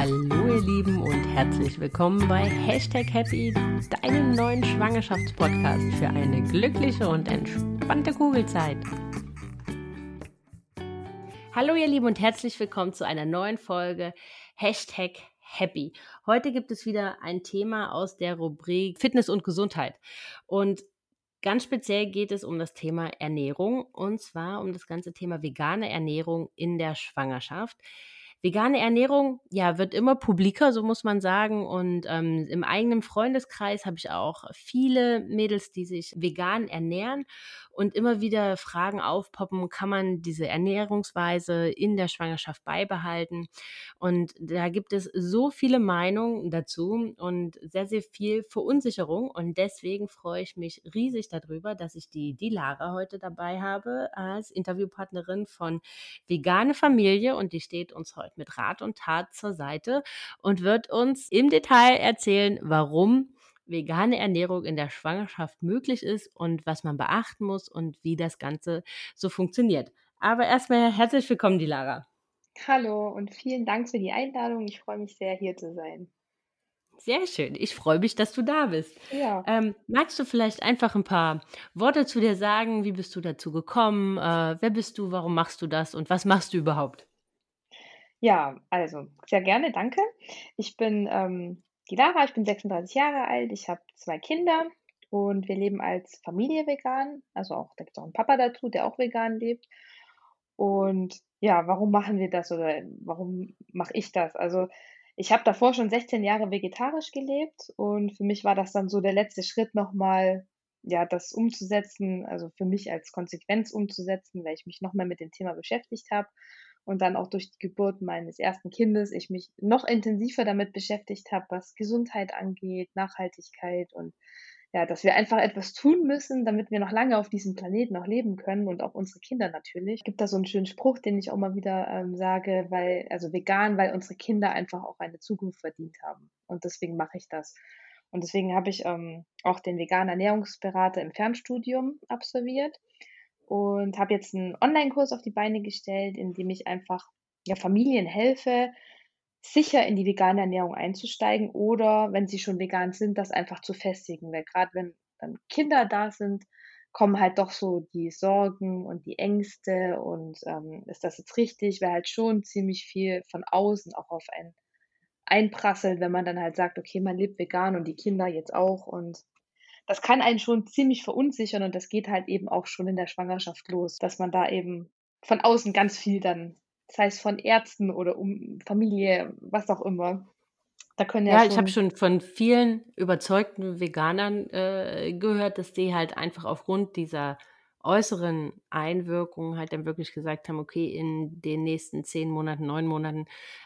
Hallo ihr Lieben und herzlich willkommen bei Hashtag Happy, deinem neuen Schwangerschaftspodcast für eine glückliche und entspannte Kugelzeit. Hallo ihr Lieben und herzlich willkommen zu einer neuen Folge Hashtag Happy. Heute gibt es wieder ein Thema aus der Rubrik Fitness und Gesundheit. Und Ganz speziell geht es um das Thema Ernährung und zwar um das ganze Thema vegane Ernährung in der Schwangerschaft. Vegane Ernährung, ja, wird immer publiker, so muss man sagen. Und ähm, im eigenen Freundeskreis habe ich auch viele Mädels, die sich vegan ernähren und immer wieder Fragen aufpoppen, kann man diese Ernährungsweise in der Schwangerschaft beibehalten? Und da gibt es so viele Meinungen dazu und sehr, sehr viel Verunsicherung. Und deswegen freue ich mich riesig darüber, dass ich die, die Lara heute dabei habe als Interviewpartnerin von Vegane Familie und die steht uns heute mit Rat und Tat zur Seite und wird uns im Detail erzählen, warum vegane Ernährung in der Schwangerschaft möglich ist und was man beachten muss und wie das Ganze so funktioniert. Aber erstmal herzlich willkommen, die Lara. Hallo und vielen Dank für die Einladung. Ich freue mich sehr, hier zu sein. Sehr schön. Ich freue mich, dass du da bist. Ja. Ähm, magst du vielleicht einfach ein paar Worte zu dir sagen? Wie bist du dazu gekommen? Äh, wer bist du? Warum machst du das? Und was machst du überhaupt? Ja, also sehr gerne, danke. Ich bin ähm, die Lara, ich bin 36 Jahre alt, ich habe zwei Kinder und wir leben als Familie vegan. Also auch, da gibt es auch einen Papa dazu, der auch vegan lebt. Und ja, warum machen wir das oder warum mache ich das? Also ich habe davor schon 16 Jahre vegetarisch gelebt und für mich war das dann so der letzte Schritt nochmal, ja, das umzusetzen, also für mich als Konsequenz umzusetzen, weil ich mich noch mehr mit dem Thema beschäftigt habe und dann auch durch die Geburt meines ersten Kindes ich mich noch intensiver damit beschäftigt habe, was Gesundheit angeht, Nachhaltigkeit und ja, dass wir einfach etwas tun müssen, damit wir noch lange auf diesem Planeten noch leben können und auch unsere Kinder natürlich. Es gibt da so einen schönen Spruch, den ich auch mal wieder ähm, sage, weil, also vegan, weil unsere Kinder einfach auch eine Zukunft verdient haben. Und deswegen mache ich das. Und deswegen habe ich ähm, auch den veganen Ernährungsberater im Fernstudium absolviert und habe jetzt einen Online-Kurs auf die Beine gestellt, in dem ich einfach ja, Familien helfe, sicher in die vegane Ernährung einzusteigen oder wenn sie schon vegan sind, das einfach zu festigen. Weil gerade wenn dann Kinder da sind, kommen halt doch so die Sorgen und die Ängste und ähm, ist das jetzt richtig, weil halt schon ziemlich viel von außen auch auf einen einprasselt, wenn man dann halt sagt, okay, man lebt vegan und die Kinder jetzt auch und das kann einen schon ziemlich verunsichern und das geht halt eben auch schon in der Schwangerschaft los, dass man da eben von außen ganz viel dann, sei es von Ärzten oder um Familie, was auch immer. Da können ja, ja ich habe schon von vielen überzeugten Veganern äh, gehört, dass die halt einfach aufgrund dieser äußeren Einwirkungen halt dann wirklich gesagt haben, okay, in den nächsten zehn Monaten, neun Monaten,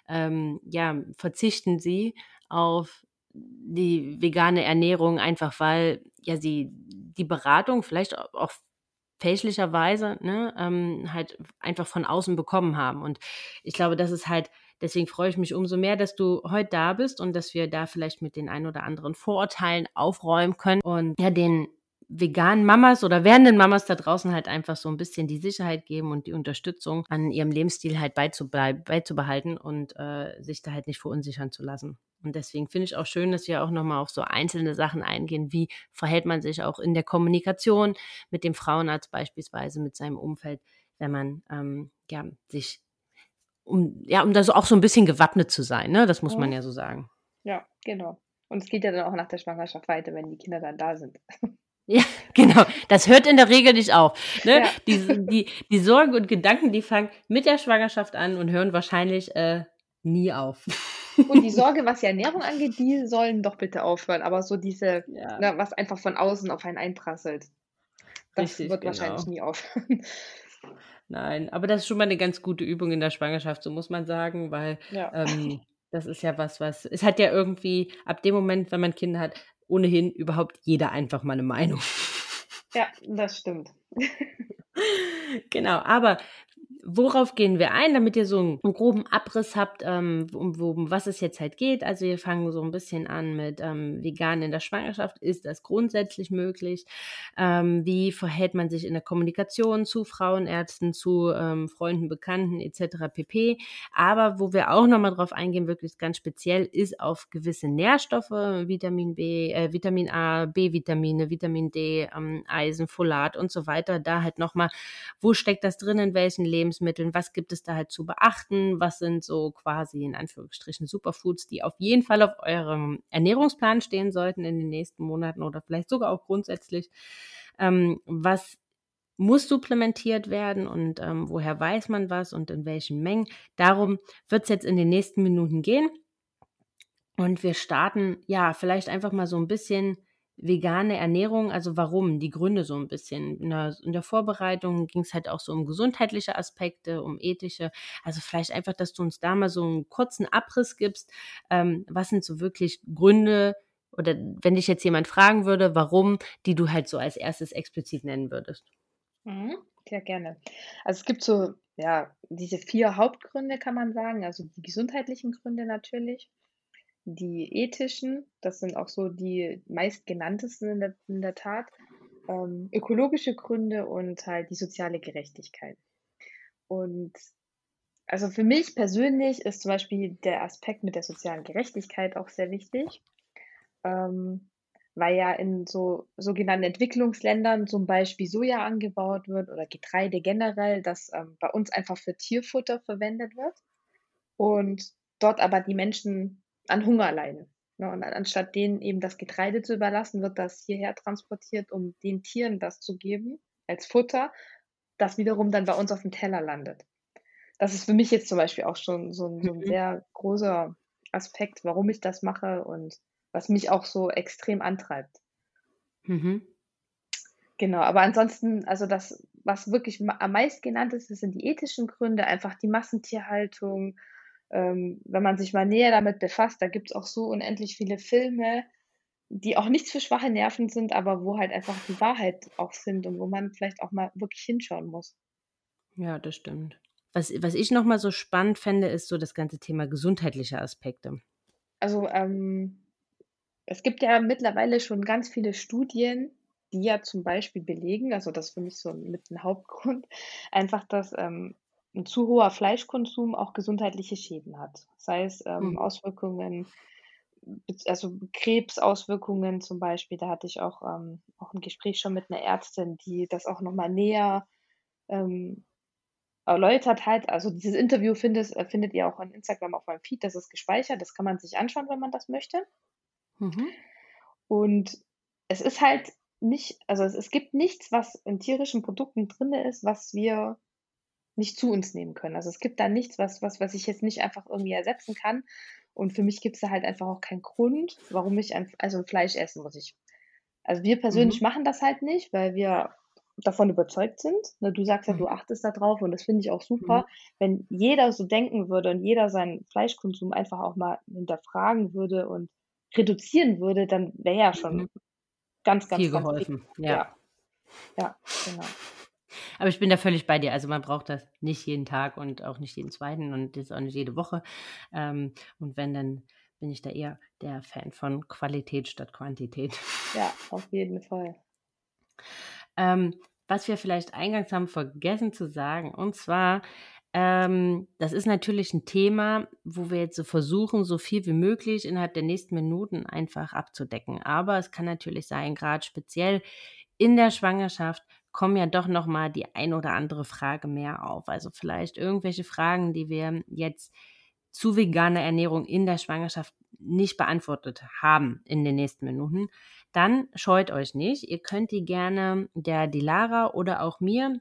ähm, ja, verzichten sie auf die vegane Ernährung, einfach weil ja sie die Beratung vielleicht auch fälschlicherweise ne, ähm, halt einfach von außen bekommen haben. Und ich glaube, das ist halt, deswegen freue ich mich umso mehr, dass du heute da bist und dass wir da vielleicht mit den ein oder anderen Vorurteilen aufräumen können und ja, den veganen Mamas oder werdenden Mamas da draußen halt einfach so ein bisschen die Sicherheit geben und die Unterstützung an ihrem Lebensstil halt beizubehalten und äh, sich da halt nicht verunsichern zu lassen. Und deswegen finde ich auch schön, dass wir auch nochmal auf so einzelne Sachen eingehen, wie verhält man sich auch in der Kommunikation mit dem Frauenarzt beispielsweise, mit seinem Umfeld, wenn man ähm, ja, sich, um, ja, um da so auch so ein bisschen gewappnet zu sein, ne? Das muss man ja so sagen. Ja, genau. Und es geht ja dann auch nach der Schwangerschaft weiter, wenn die Kinder dann da sind. Ja, genau. Das hört in der Regel nicht auf. Ne? Ja. Die, die, die Sorgen und Gedanken, die fangen mit der Schwangerschaft an und hören wahrscheinlich äh, nie auf. Und die Sorge, was die Ernährung angeht, die sollen doch bitte aufhören. Aber so diese, ja. na, ne, was einfach von außen auf einen einprasselt, das Richtig, wird genau. wahrscheinlich nie aufhören. Nein, aber das ist schon mal eine ganz gute Übung in der Schwangerschaft, so muss man sagen, weil ja. ähm, das ist ja was, was, es hat ja irgendwie ab dem Moment, wenn man Kinder hat, ohnehin überhaupt jeder einfach mal eine Meinung. Ja, das stimmt. genau, aber worauf gehen wir ein, damit ihr so einen, groben Abriss habt, ähm, um, um, was es jetzt halt geht? Also wir fangen so ein bisschen an mit ähm, vegan in der Schwangerschaft. Ist das grundsätzlich möglich? Ähm, wie verhält man sich in der Kommunikation zu Frauenärzten, zu ähm, Freunden, Bekannten etc. pp. Aber wo wir auch nochmal drauf eingehen, wirklich ganz speziell, ist auf gewisse Nährstoffe, Vitamin B, äh, Vitamin A, B-Vitamine, Vitamin D, ähm, Eisen, Folat und so weiter. Da halt nochmal, wo steckt das drin, in welchen Lebensmitteln, was gibt es da halt zu beachten, was sind so quasi in Anführungsstrichen Superfoods, die auf jeden Fall auf eurem Ernährungsplan stehen sollten in den nächsten Monaten oder vielleicht sogar auch grundsätzlich. Ähm, was muss supplementiert werden und ähm, woher weiß man was und in welchen Mengen. Darum wird es jetzt in den nächsten Minuten gehen. Und wir starten, ja, vielleicht einfach mal so ein bisschen vegane Ernährung, also warum, die Gründe so ein bisschen. In der, in der Vorbereitung ging es halt auch so um gesundheitliche Aspekte, um ethische. Also vielleicht einfach, dass du uns da mal so einen kurzen Abriss gibst. Ähm, was sind so wirklich Gründe, oder wenn dich jetzt jemand fragen würde, warum, die du halt so als erstes explizit nennen würdest? Mhm, sehr gerne. Also es gibt so, ja, diese vier Hauptgründe kann man sagen, also die gesundheitlichen Gründe natürlich. Die ethischen, das sind auch so die meistgenanntesten in der, in der Tat, ähm, ökologische Gründe und halt die soziale Gerechtigkeit. Und also für mich persönlich ist zum Beispiel der Aspekt mit der sozialen Gerechtigkeit auch sehr wichtig, ähm, weil ja in so sogenannten Entwicklungsländern zum Beispiel Soja angebaut wird oder Getreide generell, das ähm, bei uns einfach für Tierfutter verwendet wird und dort aber die Menschen an Hunger leiden. Ne? Und anstatt denen eben das Getreide zu überlassen, wird das hierher transportiert, um den Tieren das zu geben als Futter, das wiederum dann bei uns auf dem Teller landet. Das ist für mich jetzt zum Beispiel auch schon so ein, so ein mhm. sehr großer Aspekt, warum ich das mache und was mich auch so extrem antreibt. Mhm. Genau, aber ansonsten, also das, was wirklich am meisten genannt ist, das sind die ethischen Gründe, einfach die Massentierhaltung, ähm, wenn man sich mal näher damit befasst, da gibt es auch so unendlich viele Filme, die auch nichts für schwache Nerven sind, aber wo halt einfach die Wahrheit auch sind und wo man vielleicht auch mal wirklich hinschauen muss. Ja, das stimmt. Was, was ich nochmal so spannend fände, ist so das ganze Thema gesundheitliche Aspekte. Also ähm, es gibt ja mittlerweile schon ganz viele Studien, die ja zum Beispiel belegen, also das für mich so mit dem Hauptgrund, einfach, dass ähm, ein zu hoher Fleischkonsum auch gesundheitliche Schäden hat. Sei es ähm, mhm. Auswirkungen, also Krebsauswirkungen zum Beispiel. Da hatte ich auch, ähm, auch ein Gespräch schon mit einer Ärztin, die das auch nochmal näher ähm, erläutert hat. Also dieses Interview findet, äh, findet ihr auch on Instagram auf meinem Feed, das ist gespeichert, das kann man sich anschauen, wenn man das möchte. Mhm. Und es ist halt nicht, also es, es gibt nichts, was in tierischen Produkten drin ist, was wir nicht zu uns nehmen können. Also es gibt da nichts, was, was, was ich jetzt nicht einfach irgendwie ersetzen kann. Und für mich gibt es da halt einfach auch keinen Grund, warum ich ein, also Fleisch essen muss ich. Also wir persönlich mhm. machen das halt nicht, weil wir davon überzeugt sind. Ne, du sagst ja, du mhm. achtest da drauf und das finde ich auch super. Mhm. Wenn jeder so denken würde und jeder seinen Fleischkonsum einfach auch mal hinterfragen würde und reduzieren würde, dann wäre ja schon mhm. ganz, ganz, viel ganz geholfen. Ja. ja. Ja, genau. Aber ich bin da völlig bei dir. Also man braucht das nicht jeden Tag und auch nicht jeden zweiten und das auch nicht jede Woche. Ähm, und wenn, dann bin ich da eher der Fan von Qualität statt Quantität. Ja, auf jeden Fall. Ähm, was wir vielleicht eingangs haben vergessen zu sagen, und zwar, ähm, das ist natürlich ein Thema, wo wir jetzt so versuchen, so viel wie möglich innerhalb der nächsten Minuten einfach abzudecken. Aber es kann natürlich sein, gerade speziell in der Schwangerschaft kommen ja doch noch mal die ein oder andere Frage mehr auf. Also vielleicht irgendwelche Fragen, die wir jetzt zu veganer Ernährung in der Schwangerschaft nicht beantwortet haben in den nächsten Minuten, dann scheut euch nicht. Ihr könnt die gerne der Dilara oder auch mir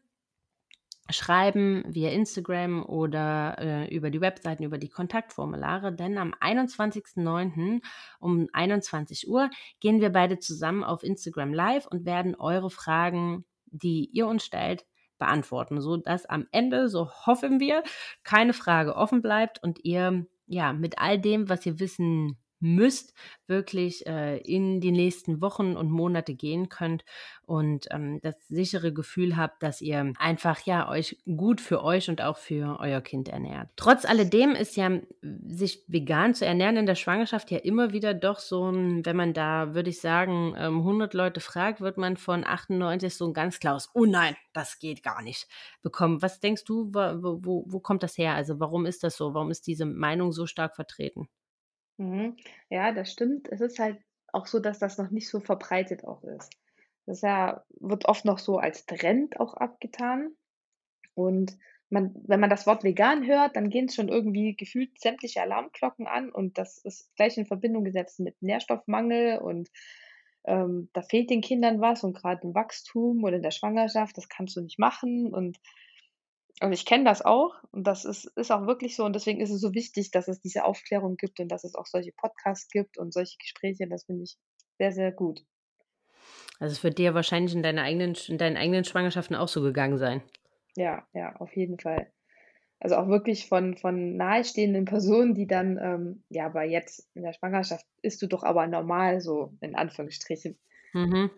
schreiben via Instagram oder äh, über die Webseiten, über die Kontaktformulare, denn am 21.09. um 21 Uhr gehen wir beide zusammen auf Instagram Live und werden eure Fragen die ihr uns stellt, beantworten, so dass am Ende, so hoffen wir, keine Frage offen bleibt und ihr ja mit all dem, was ihr wissen müsst, wirklich äh, in die nächsten Wochen und Monate gehen könnt und ähm, das sichere Gefühl habt, dass ihr einfach ja euch gut für euch und auch für euer Kind ernährt. Trotz alledem ist ja sich vegan zu ernähren in der Schwangerschaft ja immer wieder doch so ein, wenn man da, würde ich sagen, 100 ähm, Leute fragt, wird man von 98 so ein ganz klares, oh nein, das geht gar nicht, bekommen. Was denkst du, wo, wo, wo kommt das her? Also warum ist das so? Warum ist diese Meinung so stark vertreten? Mhm. Ja, das stimmt. Es ist halt auch so, dass das noch nicht so verbreitet auch ist. Das ja wird oft noch so als Trend auch abgetan. Und man wenn man das Wort vegan hört, dann gehen schon irgendwie gefühlt sämtliche Alarmglocken an und das ist gleich in Verbindung gesetzt mit Nährstoffmangel und, ähm, da fehlt den Kindern was und gerade im Wachstum oder in der Schwangerschaft, das kannst du nicht machen und und ich kenne das auch und das ist ist auch wirklich so und deswegen ist es so wichtig, dass es diese Aufklärung gibt und dass es auch solche Podcasts gibt und solche Gespräche. Das finde ich sehr, sehr gut. Also, es wird dir wahrscheinlich in deiner eigenen in deinen eigenen Schwangerschaften auch so gegangen sein? Ja, ja, auf jeden Fall. Also, auch wirklich von von nahestehenden Personen, die dann, ähm: „Ja, aber jetzt in der Schwangerschaft isst du doch aber normal“, so in Anführungsstrichen. Mhm.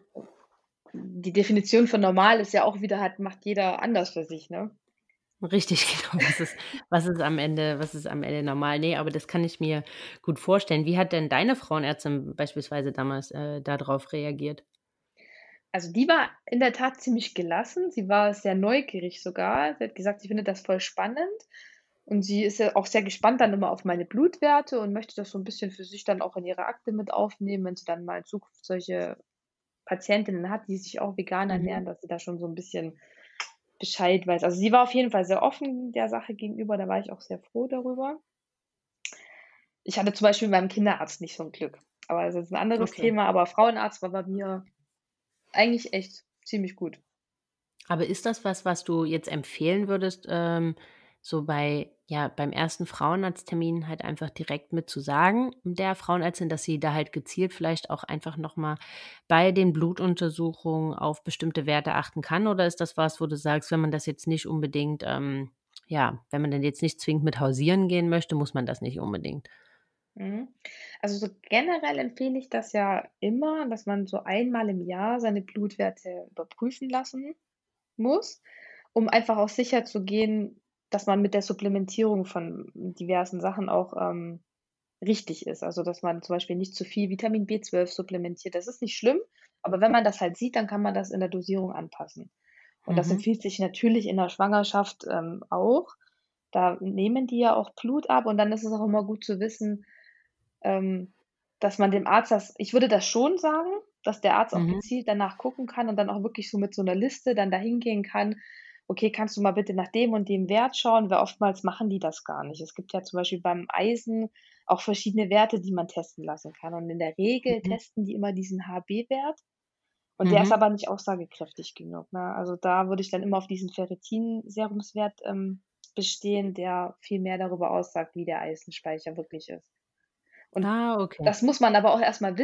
Die Definition von normal ist ja auch wieder hat macht jeder anders für sich, ne? Richtig, genau. Was ist was ist am Ende was ist am Ende normal? Ne, aber das kann ich mir gut vorstellen. Wie hat denn deine Frauenärztin beispielsweise damals, äh, da drauf reagiert? Also, die war in der Tat ziemlich gelassen. Sie war sehr neugierig sogar. Sie hat gesagt, sie findet das voll spannend und sie ist ja auch sehr gespannt dann immer auf meine Blutwerte und möchte das so 'n bisschen für sich dann auch in ihre Akte mit aufnehmen, wenn sie dann mal in Zukunft solche Patientinnen hat, die sich auch vegan Mhm. ernähren, dass sie da schon so 'n bisschen Bescheid weiß. Also, sie war auf jeden Fall sehr offen der Sache gegenüber, da war ich auch sehr froh darüber. Ich hatte zum Beispiel mit meinem Kinderarzt nicht so 'n Glück, aber das ist 'n anderes Okay. Thema, aber Frauenarzt war bei mir eigentlich echt ziemlich gut. Aber ist das was, was du jetzt empfehlen würdest, ähm, so bei ja, beim ersten Frauenarzttermin halt einfach direkt mit zu sagen, der Frauenärztin, dass sie da halt gezielt vielleicht auch einfach noch mal bei den Blutuntersuchungen auf bestimmte Werte achten kann? Oder ist das was, wo du sagst, wenn man das jetzt nicht unbedingt, ähm ja, wenn man denn jetzt nicht zwingend mit hausieren gehen möchte, muss man das nicht unbedingt? Mhm. Also, so generell empfehle ich das ja immer, dass man so einmal im Jahr seine Blutwerte überprüfen lassen muss, um einfach auch sicherzugehen, dass man mit der Supplementierung von diversen Sachen auch, ähm, richtig ist. Also, dass man zum Beispiel nicht zu viel Vitamin B12 supplementiert. Das ist nicht schlimm, aber wenn man das halt sieht, dann kann man das in der Dosierung anpassen. Und das Mhm. empfiehlt sich natürlich in der Schwangerschaft, ähm, auch. Da nehmen die ja auch Blut ab und dann ist es auch immer gut zu wissen, ähm, dass man dem Arzt das ich würde das schon sagen, dass der Arzt auch Mhm. gezielt danach gucken kann und dann auch wirklich so mit so 'ner Liste dann da hingehen kann: „Okay, kannst du mal bitte nach dem und dem Wert schauen?“ Weil oftmals machen die das gar nicht. Es gibt ja zum Beispiel beim Eisen auch verschiedene Werte, die man testen lassen kann. Und in der Regel Mhm. testen die immer diesen HB-Wert und der ist Mhm. aber nicht aussagekräftig genug, ne? Also, da würde ich dann immer auf diesen Ferritin-Serumswert, ähm, bestehen, der viel mehr darüber aussagt, wie der Eisenspeicher wirklich ist. Und Ah, okay. das muss man aber auch erst mal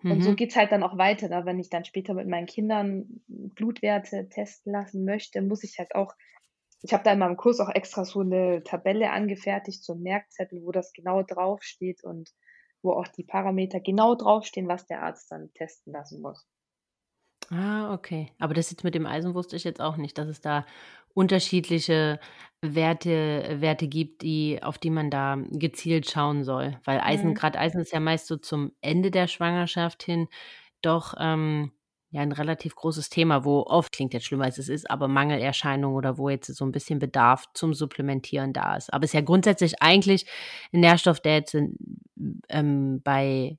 wissen und so Mhm. geht's halt dann auch weiter, ne? Wenn ich dann später mit meinen Kindern Blutwerte testen lassen möchte, muss ich halt auch ich habe da in meinem Kurs auch extra so 'ne Tabelle angefertigt, so 'n Merkzettel, wo das genau draufsteht und wo auch die Parameter genau draufstehen, was der Arzt dann testen lassen muss. Ah, okay. Aber das jetzt mit dem Eisen wusste ich jetzt auch nicht, dass es da unterschiedliche Werte Werte gibt, die auf die man da gezielt schauen soll. Weil Eisen Mhm. grad Eisen ist ja meist so zum Ende der Schwangerschaft hin doch, ähm, ja 'n relativ großes Thema, wo oft klingt jetzt schlimmer als es ist, aber Mangelerscheinungen oder wo jetzt so 'n bisschen Bedarf zum Supplementieren da ist. Aber ist ja grundsätzlich eigentlich 'n Nährstoff, der jetzt in ähm, bei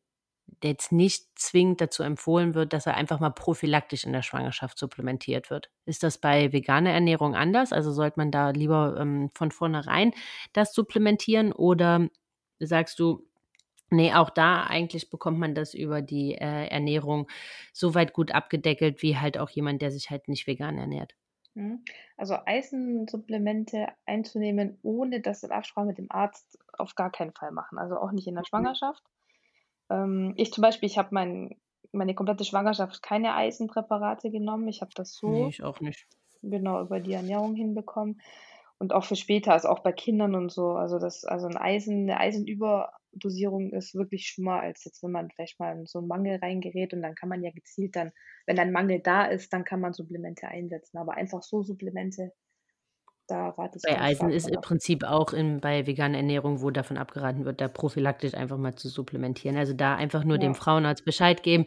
jetzt nicht zwingend dazu empfohlen wird, dass er einfach mal prophylaktisch in der Schwangerschaft supplementiert wird. Ist das bei veganer Ernährung anders? Also, sollte man da lieber, ähm, von vornherein das supplementieren oder sagst du: „Ne, auch da eigentlich bekommt man das über die, äh, Ernährung so weit gut abgedeckelt wie halt auch jemand, der sich halt nicht vegan ernährt?“ Mhm. Also, Eisensupplemente einzunehmen, ohne das in Absprache mit dem Arzt auf gar keinen Fall machen, also, auch nicht in der Mhm. Schwangerschaft. Ähm, ich zum Beispiel, ich habe mein meine komplette Schwangerschaft keine Eisenpräparate genommen. Ich habe das so ich auch nicht. genau, über die Ernährung hinbekommen. und auch für später, also auch bei Kindern und so. Also das, also ein Eisen, eine Eisenüberdosierung ist wirklich schlimmer, als jetzt, wenn man vielleicht mal in so einen Mangel reingerät und dann kann man ja gezielt dann, wenn ein Mangel da ist, dann kann man Supplemente einsetzen. Aber einfach so Supplemente, da rate ich Bei Eisen ist im. Prinzip auch in, bei veganer Ernährung, wo davon abgeraten wird, da prophylaktisch einfach mal zu supplementieren. Also da einfach nur dem Ja. Frauenarzt Bescheid geben.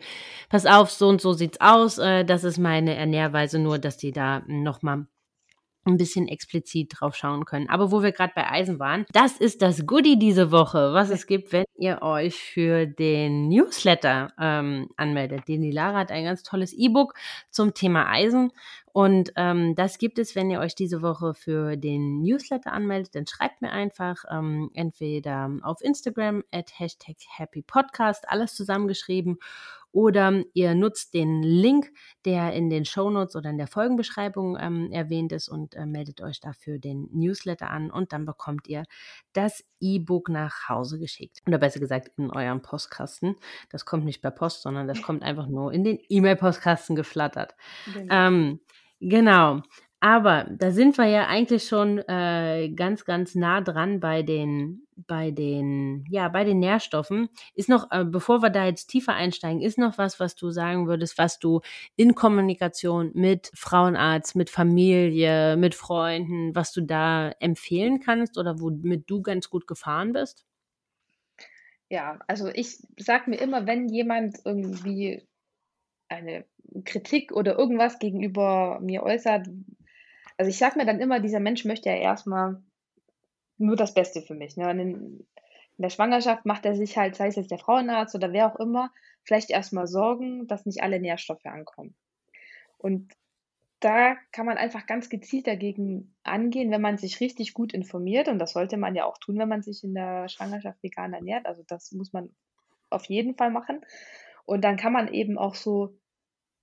Pass auf, so und so sieht's aus. Äh, das ist meine Ernährweise, nur dass die da nochmal ein bisschen explizit drauf schauen können. Aber wo wir gerade bei Eisen waren, das ist das Goodie diese Woche, was es gibt, wenn ihr euch für den Newsletter ähm, anmeldet. Den die Lara hat ein ganz tolles E-Book zum Thema Eisen. Und ähm, das gibt es, wenn ihr euch diese Woche für den Newsletter anmeldet, dann schreibt mir einfach ähm, entweder auf Instagram at Hashtag Happy Podcast, alles zusammengeschrieben, oder ihr nutzt den Link, der in den Shownotes oder in der Folgenbeschreibung ähm, erwähnt ist und äh, meldet euch dafür den Newsletter an und dann bekommt ihr das E-Book nach Hause geschickt. Oder besser gesagt in eurem Postkasten. Das kommt nicht per Post, sondern das kommt einfach nur in den E-Mail-Postkasten geflattert. Genau. Ähm, genau. Aber da sind wir ja eigentlich schon äh, ganz, ganz nah dran bei den, bei den, ja, bei den Nährstoffen. Ist noch, äh, bevor wir da jetzt tiefer einsteigen, ist noch was, was du sagen würdest, was du in Kommunikation mit Frauenarzt, mit Familie, mit Freunden, was du da empfehlen kannst oder womit du ganz gut gefahren bist? Ja, also ich sage mir immer, wenn jemand irgendwie eine Kritik oder irgendwas gegenüber mir äußert, also ich sage mir dann immer, dieser Mensch möchte ja erstmal nur das Beste für mich. Ne? In der Schwangerschaft macht er sich halt, sei es jetzt der Frauenarzt oder wer auch immer, vielleicht erstmal Sorgen, dass nicht alle Nährstoffe ankommen. Und da kann man einfach ganz gezielt dagegen angehen, wenn man sich richtig gut informiert. Und das sollte man ja auch tun, wenn man sich in der Schwangerschaft vegan ernährt. Also das muss man auf jeden Fall machen. Und dann kann man eben auch so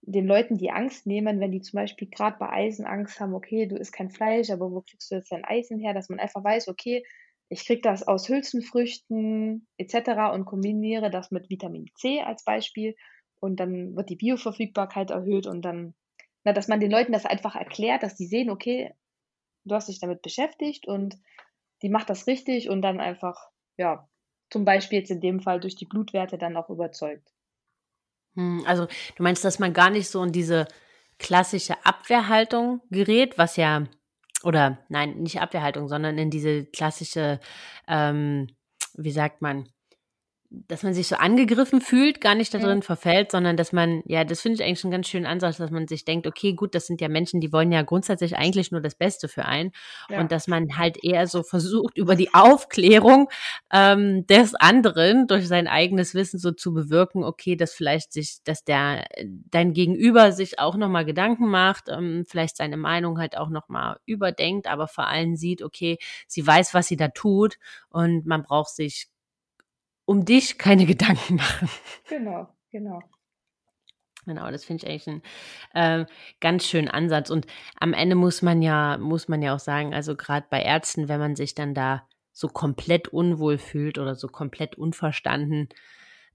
den Leuten die Angst nehmen, wenn die zum Beispiel gerade bei Eisen Angst haben, okay, du isst kein Fleisch, aber wo kriegst du jetzt dein Eisen her, dass man einfach weiß, okay, ich kriege das aus Hülsenfrüchten etc. und kombiniere das mit Vitamin C als Beispiel und dann wird die Bioverfügbarkeit erhöht und dann, na, dass man den Leuten das einfach erklärt, dass die sehen, okay, du hast dich damit beschäftigt und die macht das richtig und dann einfach, ja, zum Beispiel jetzt in dem Fall durch die Blutwerte dann auch überzeugt. Hm, also du meinst, dass man gar nicht so in diese klassische Abwehrhaltung gerät, was ja, oder nein, nicht Abwehrhaltung, sondern in diese klassische, ähm, wie sagt man, dass man sich so angegriffen fühlt, gar nicht da Mhm. drin verfällt, sondern dass man, ja, das finde ich eigentlich einen ganz schönen Ansatz, dass man sich denkt, okay, gut, das sind ja Menschen, die wollen ja grundsätzlich eigentlich nur das Beste für einen Ja. und dass man halt eher so versucht, über die Aufklärung ähm, des anderen durch sein eigenes Wissen so zu bewirken, okay, dass vielleicht sich, dass der dein Gegenüber sich auch nochmal Gedanken macht, ähm, vielleicht seine Meinung halt auch nochmal überdenkt, aber vor allem sieht, okay, sie weiß, was sie da tut und man braucht sich um dich keine Gedanken machen. Genau, genau. Genau, das finde ich eigentlich einen äh, ganz schönen Ansatz. Und am Ende muss man ja, muss man ja auch sagen, also gerade bei Ärzten, wenn man sich dann da so komplett unwohl fühlt oder so komplett unverstanden,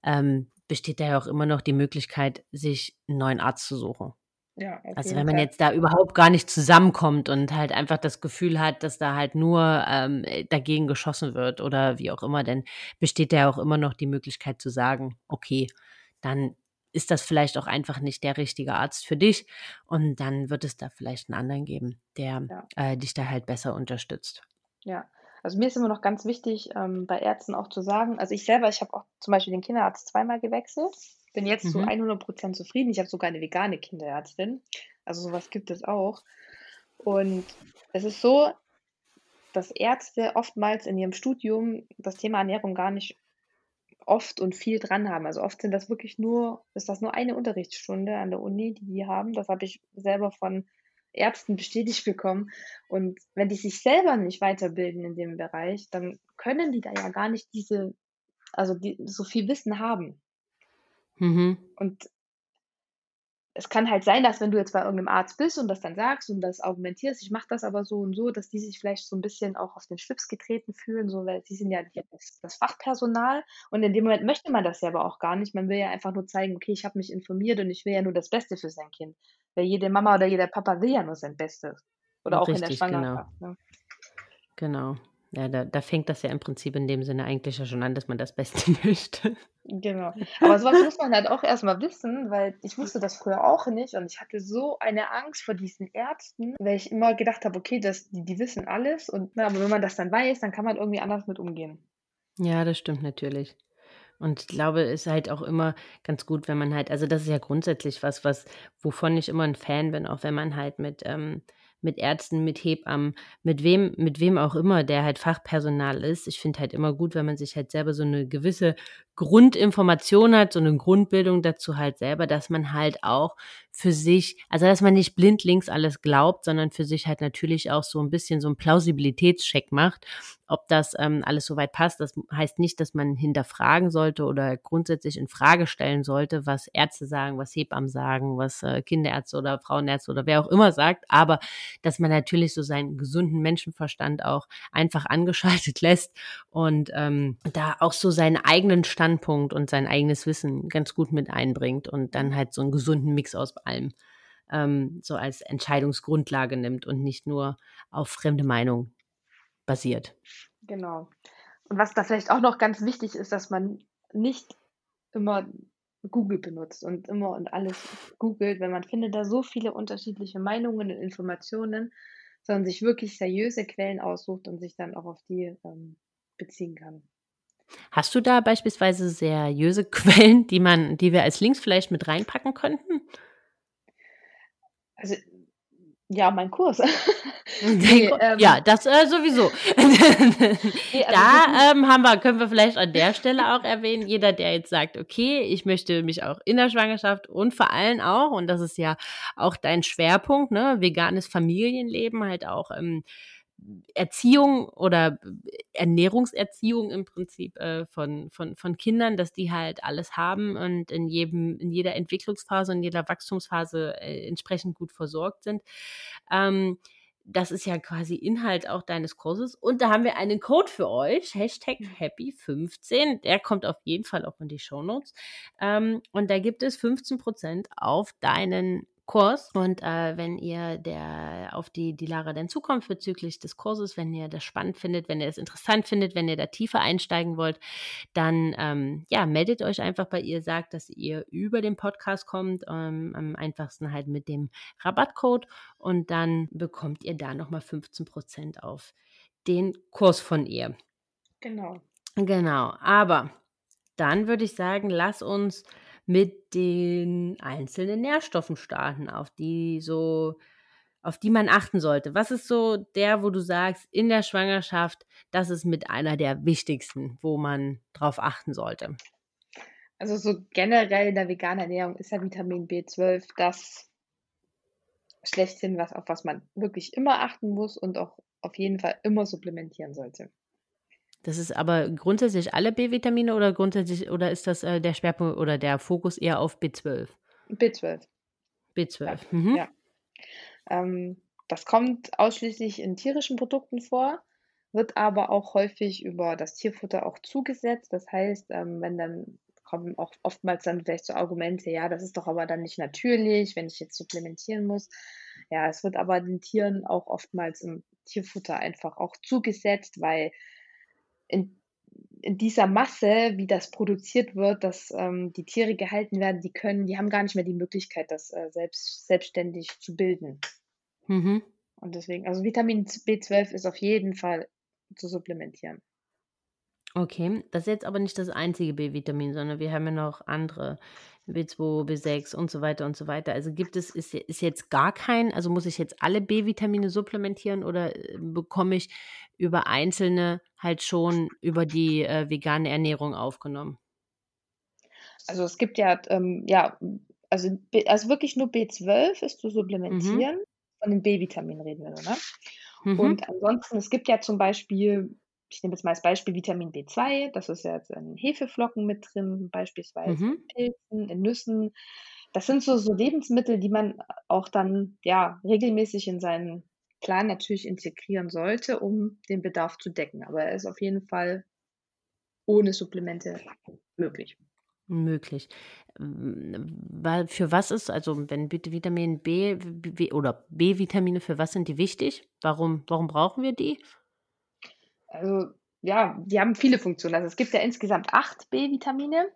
ähm, besteht da ja auch immer noch die Möglichkeit, sich einen neuen Arzt zu suchen. Ja, Also wenn man jetzt da überhaupt gar nicht zusammenkommt und halt einfach das Gefühl hat, dass da halt nur ähm, dagegen geschossen wird oder wie auch immer, dann besteht ja auch immer noch die Möglichkeit zu sagen, okay, dann ist das vielleicht auch einfach nicht der richtige Arzt für dich und dann wird es da vielleicht einen anderen geben, der Ja. äh, dich da halt besser unterstützt. Ja, also mir ist immer noch ganz wichtig, ähm, bei Ärzten auch zu sagen, also ich selber, ich habe auch zum Beispiel den Kinderarzt zweimal gewechselt, bin jetzt zu Mhm. 100% zufrieden. Ich habe sogar eine vegane Kinderärztin, also sowas gibt es auch. Und es ist so, dass Ärzte oftmals in ihrem Studium das Thema Ernährung gar nicht oft und viel dran haben. Also oft sind das wirklich nur, ist das nur eine Unterrichtsstunde an der Uni, die die haben. Das habe ich selber von Ärzten bestätigt bekommen. Und wenn die sich selber nicht weiterbilden in dem Bereich, dann können die da ja gar nicht diese, also die, so viel Wissen haben. Mhm. Und es kann halt sein, dass wenn du jetzt bei irgendeinem Arzt bist und das dann sagst und das argumentierst, ich mache das aber so und so, dass die sich vielleicht so ein bisschen auch auf den Schlips getreten fühlen, so, weil sie sind ja das, das Fachpersonal und in dem Moment möchte man das ja aber auch gar nicht. Man will ja einfach nur zeigen, okay, ich habe mich informiert und ich will ja nur das Beste für sein Kind. Weil jede Mama oder jeder Papa will ja nur sein Bestes. Oder auch in der Richtig, genau. Schwangerschaft. Ne? Genau. Ja, da, da fängt das ja im Prinzip in dem Sinne eigentlich ja schon an, dass man das Beste möchte. Genau. Aber sowas muss man halt auch erstmal wissen, weil ich wusste das früher auch nicht und ich hatte so eine Angst vor diesen Ärzten, weil ich immer gedacht habe, okay, das, die, die wissen alles und na, aber wenn man das dann weiß, dann kann man irgendwie anders mit umgehen. Ja, das stimmt natürlich. Und ich glaube, es ist halt auch immer ganz gut, wenn man halt, also das ist ja grundsätzlich was, was, wovon ich immer ein Fan bin, auch wenn man halt mit ähm, mit Ärzten, mit Hebammen, mit wem, mit wem auch immer, der halt Fachpersonal ist. Ich finde halt immer gut, wenn man sich halt selber so eine gewisse Grundinformation hat, so eine Grundbildung dazu halt selber, dass man halt auch für sich, also dass man nicht blindlings alles glaubt, sondern für sich halt natürlich auch so ein bisschen so einen Plausibilitätscheck macht, ob das ähm, alles soweit passt. Das heißt nicht, dass man hinterfragen sollte oder grundsätzlich in Frage stellen sollte, was Ärzte sagen, was Hebammen sagen, was äh, Kinderärzte oder Frauenärzte oder wer auch immer sagt, aber dass man natürlich so seinen gesunden Menschenverstand auch einfach angeschaltet lässt und ähm, da auch so seinen eigenen Stand Standpunkt und sein eigenes Wissen ganz gut mit einbringt und dann halt so einen gesunden Mix aus allem ähm, so als Entscheidungsgrundlage nimmt und nicht nur auf fremde Meinung basiert. Genau. Und was da vielleicht auch noch ganz wichtig ist, dass man nicht immer Google benutzt und immer und alles googelt, weil man findet da so viele unterschiedliche Meinungen und Informationen, sondern sich wirklich seriöse Quellen aussucht und sich dann auch auf die ähm, beziehen kann. Hast du da beispielsweise seriöse Quellen, die man, die wir als Links vielleicht mit reinpacken könnten? Also ja, mein Kurs. nee, ähm, ja, das äh, sowieso. nee, also da ähm, haben wir, können wir vielleicht an der Stelle auch erwähnen, jeder, der jetzt sagt, okay, ich möchte mich auch in der Schwangerschaft und vor allem auch, und das ist ja auch dein Schwerpunkt, ne, veganes Familienleben, halt auch ähm, Erziehung oder Ernährungserziehung im Prinzip äh, von, von, von Kindern, dass die halt alles haben und in jedem, in jeder Entwicklungsphase und jeder Wachstumsphase äh, entsprechend gut versorgt sind. Ähm, das ist ja quasi Inhalt auch deines Kurses. Und da haben wir einen Code für euch, Hashtag Happy15. Der kommt auf jeden Fall auch in die Show Notes. Ähm, und da gibt es 15% auf deinen Kurs. Und äh, wenn ihr der auf die, die Lara dann zukommt bezüglich des Kurses, wenn ihr das spannend findet, wenn ihr es interessant findet, wenn ihr da tiefer einsteigen wollt, dann ähm, ja, meldet euch einfach bei ihr, sagt, dass ihr über den Podcast kommt, ähm, am einfachsten halt mit dem Rabattcode und dann bekommt ihr da nochmal 15% auf den Kurs von ihr. Genau. Genau, aber dann würde ich sagen, lass uns mit den einzelnen Nährstoffen starten, auf die so auf die man achten sollte. Was ist so der, wo du sagst, in der Schwangerschaft, das ist mit einer der wichtigsten, wo man drauf achten sollte? Also so generell in der veganen Ernährung ist ja Vitamin B12 das schlechthin, was, auf was man wirklich immer achten muss und auch auf jeden Fall immer supplementieren sollte. Das ist aber grundsätzlich alle B-Vitamine oder grundsätzlich oder ist das äh, der Schwerpunkt oder der Fokus eher auf B12? B12. B12. Ja. Mhm. ja. Ähm, das kommt ausschließlich in tierischen Produkten vor, wird aber auch häufig über das Tierfutter auch zugesetzt. Das heißt, ähm, wenn dann kommen auch oftmals dann vielleicht so Argumente, ja, das ist doch aber dann nicht natürlich, wenn ich jetzt supplementieren muss. Ja, es wird aber den Tieren auch oftmals im Tierfutter einfach auch zugesetzt, weil in, in dieser Masse, wie das produziert wird, dass ähm, die Tiere gehalten werden, die können, die haben gar nicht mehr die Möglichkeit, das äh, selbst, selbstständig zu bilden. Mhm. Und deswegen, also Vitamin B12 ist auf jeden Fall zu supplementieren. Okay, das ist jetzt aber nicht das einzige B-Vitamin, sondern wir haben ja noch andere, B2, B6 und so weiter und so weiter. Also gibt es, ist, ist jetzt gar kein, also muss ich jetzt alle B-Vitamine supplementieren oder äh, bekomme ich über einzelne halt schon über die äh, vegane Ernährung aufgenommen? Also es gibt ja, ähm, ja, also, also wirklich nur B12 ist zu mhm. supplementieren. Mhm. Von den B-Vitaminen reden wir nur, ne? Mhm. Und ansonsten, es gibt ja zum Beispiel ich nehme jetzt mal als Beispiel Vitamin B2, das ist ja jetzt in Hefeflocken mit drin, beispielsweise mhm. in Pilzen, in Nüssen. Das sind so, so Lebensmittel, die man auch dann ja regelmäßig in seinen Plan natürlich integrieren sollte, um den Bedarf zu decken. Aber er ist auf jeden Fall ohne Supplemente möglich. Möglich. Weil für was ist, also wenn Vitamin B, B oder B-Vitamine, für was sind die wichtig? Warum, warum brauchen wir die? Also ja, die haben viele Funktionen. Also es gibt ja insgesamt acht B-Vitamine.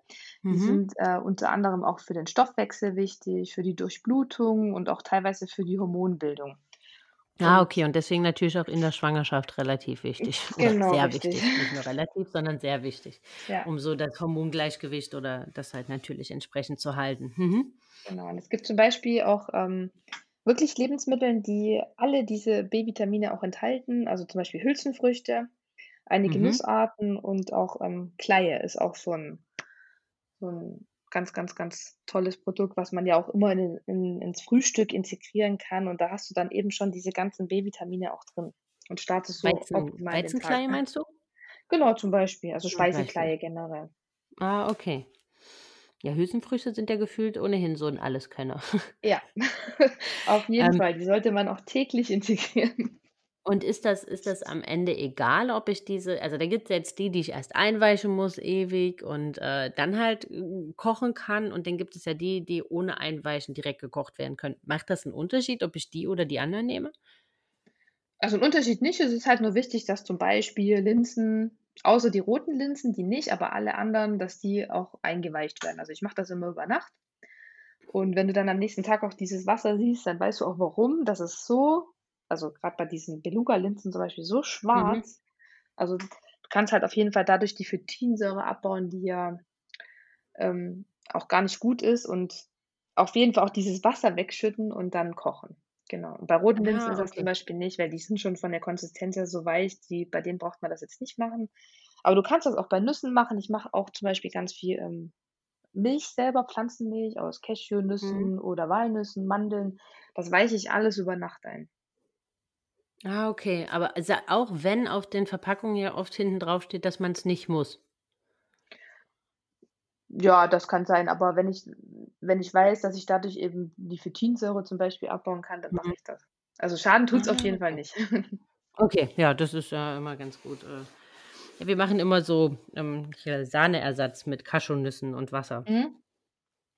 Die Mhm. sind äh, unter anderem auch für den Stoffwechsel wichtig, für die Durchblutung und auch teilweise für die Hormonbildung. Ah, okay, und deswegen natürlich auch in der Schwangerschaft relativ wichtig genau, sehr richtig. wichtig. Nicht nur relativ, sondern sehr wichtig, Ja, um so das Hormongleichgewicht oder das halt natürlich entsprechend zu halten. Mhm. genau. Und es gibt zum Beispiel auch ähm, wirklich Lebensmittel, die alle diese B-Vitamine auch enthalten. Also zum Beispiel Hülsenfrüchte, einige Mhm. Nussarten und auch ähm, Kleie ist auch so ein, so ein ganz, ganz, ganz tolles Produkt, was man ja auch immer in, in, ins Frühstück integrieren kann. Und da hast du dann eben schon diese ganzen B-Vitamine auch drin und startest so Weizen optimal. Weizenkleie meinst du? Genau, zum Beispiel. Also. Speisekleie generell. Ah, okay. Ja, Hülsenfrüchte sind ja gefühlt ohnehin so ein Alleskönner. Ja, auf jeden Ähm, Fall. Die sollte man auch täglich integrieren. Und ist das ist das am Ende egal, ob ich diese also, da gibt's jetzt die, die ich erst einweichen muss ewig und, äh, dann halt, hm, kochen kann und dann gibt es ja die, die ohne Einweichen direkt gekocht werden können. Macht das 'n Unterschied, ob ich die oder die anderen nehme? Also 'n Unterschied nicht. Es ist halt nur wichtig, dass zum Beispiel Linsen außer die roten Linsen, die nicht, aber alle anderen, dass die auch eingeweicht werden. Also, ich mache das immer über Nacht. Und wenn du dann am nächsten Tag auch dieses Wasser siehst, dann weißt du auch warum. Das ist so also, grad bei diesen Beluga-Linsen zum Beispiel so Mhm. schwarz. Also, du kannst halt auf jeden Fall dadurch die Phytinsäure abbauen, die ja, ähm, auch gar nicht gut ist und auf jeden Fall auch dieses Wasser wegschütten und dann kochen. Genau. Und bei roten Linsen Ah, ist das zum. Beispiel nicht, weil die sind schon von der Konsistenz her so weich, die bei denen braucht man das jetzt nicht machen. Aber du kannst das auch bei Nüssen machen. Ich mache auch zum Beispiel ganz viel, ähm, Milch selber, Pflanzenmilch aus Mhm. Cashewnüssen oder Walnüssen, Mandeln. Das weiche ich alles über Nacht ein. Ah, okay. Aber also, auch wenn auf den Verpackungen ja oft hinten drauf steht, dass man's nicht muss? Ja, das kann sein, aber wenn ich wenn ich weiß, dass ich dadurch eben die Phytinsäure zum Beispiel abbauen kann, dann mache Mhm. ich das. Also, Schaden tut's Ah, auf jeden Fall okay. nicht. Okay, ja, das ist ja immer ganz gut, äh. Ja, wir machen immer so, ähm, Sahneersatz mit Cashewnüssen und Wasser. Mhm.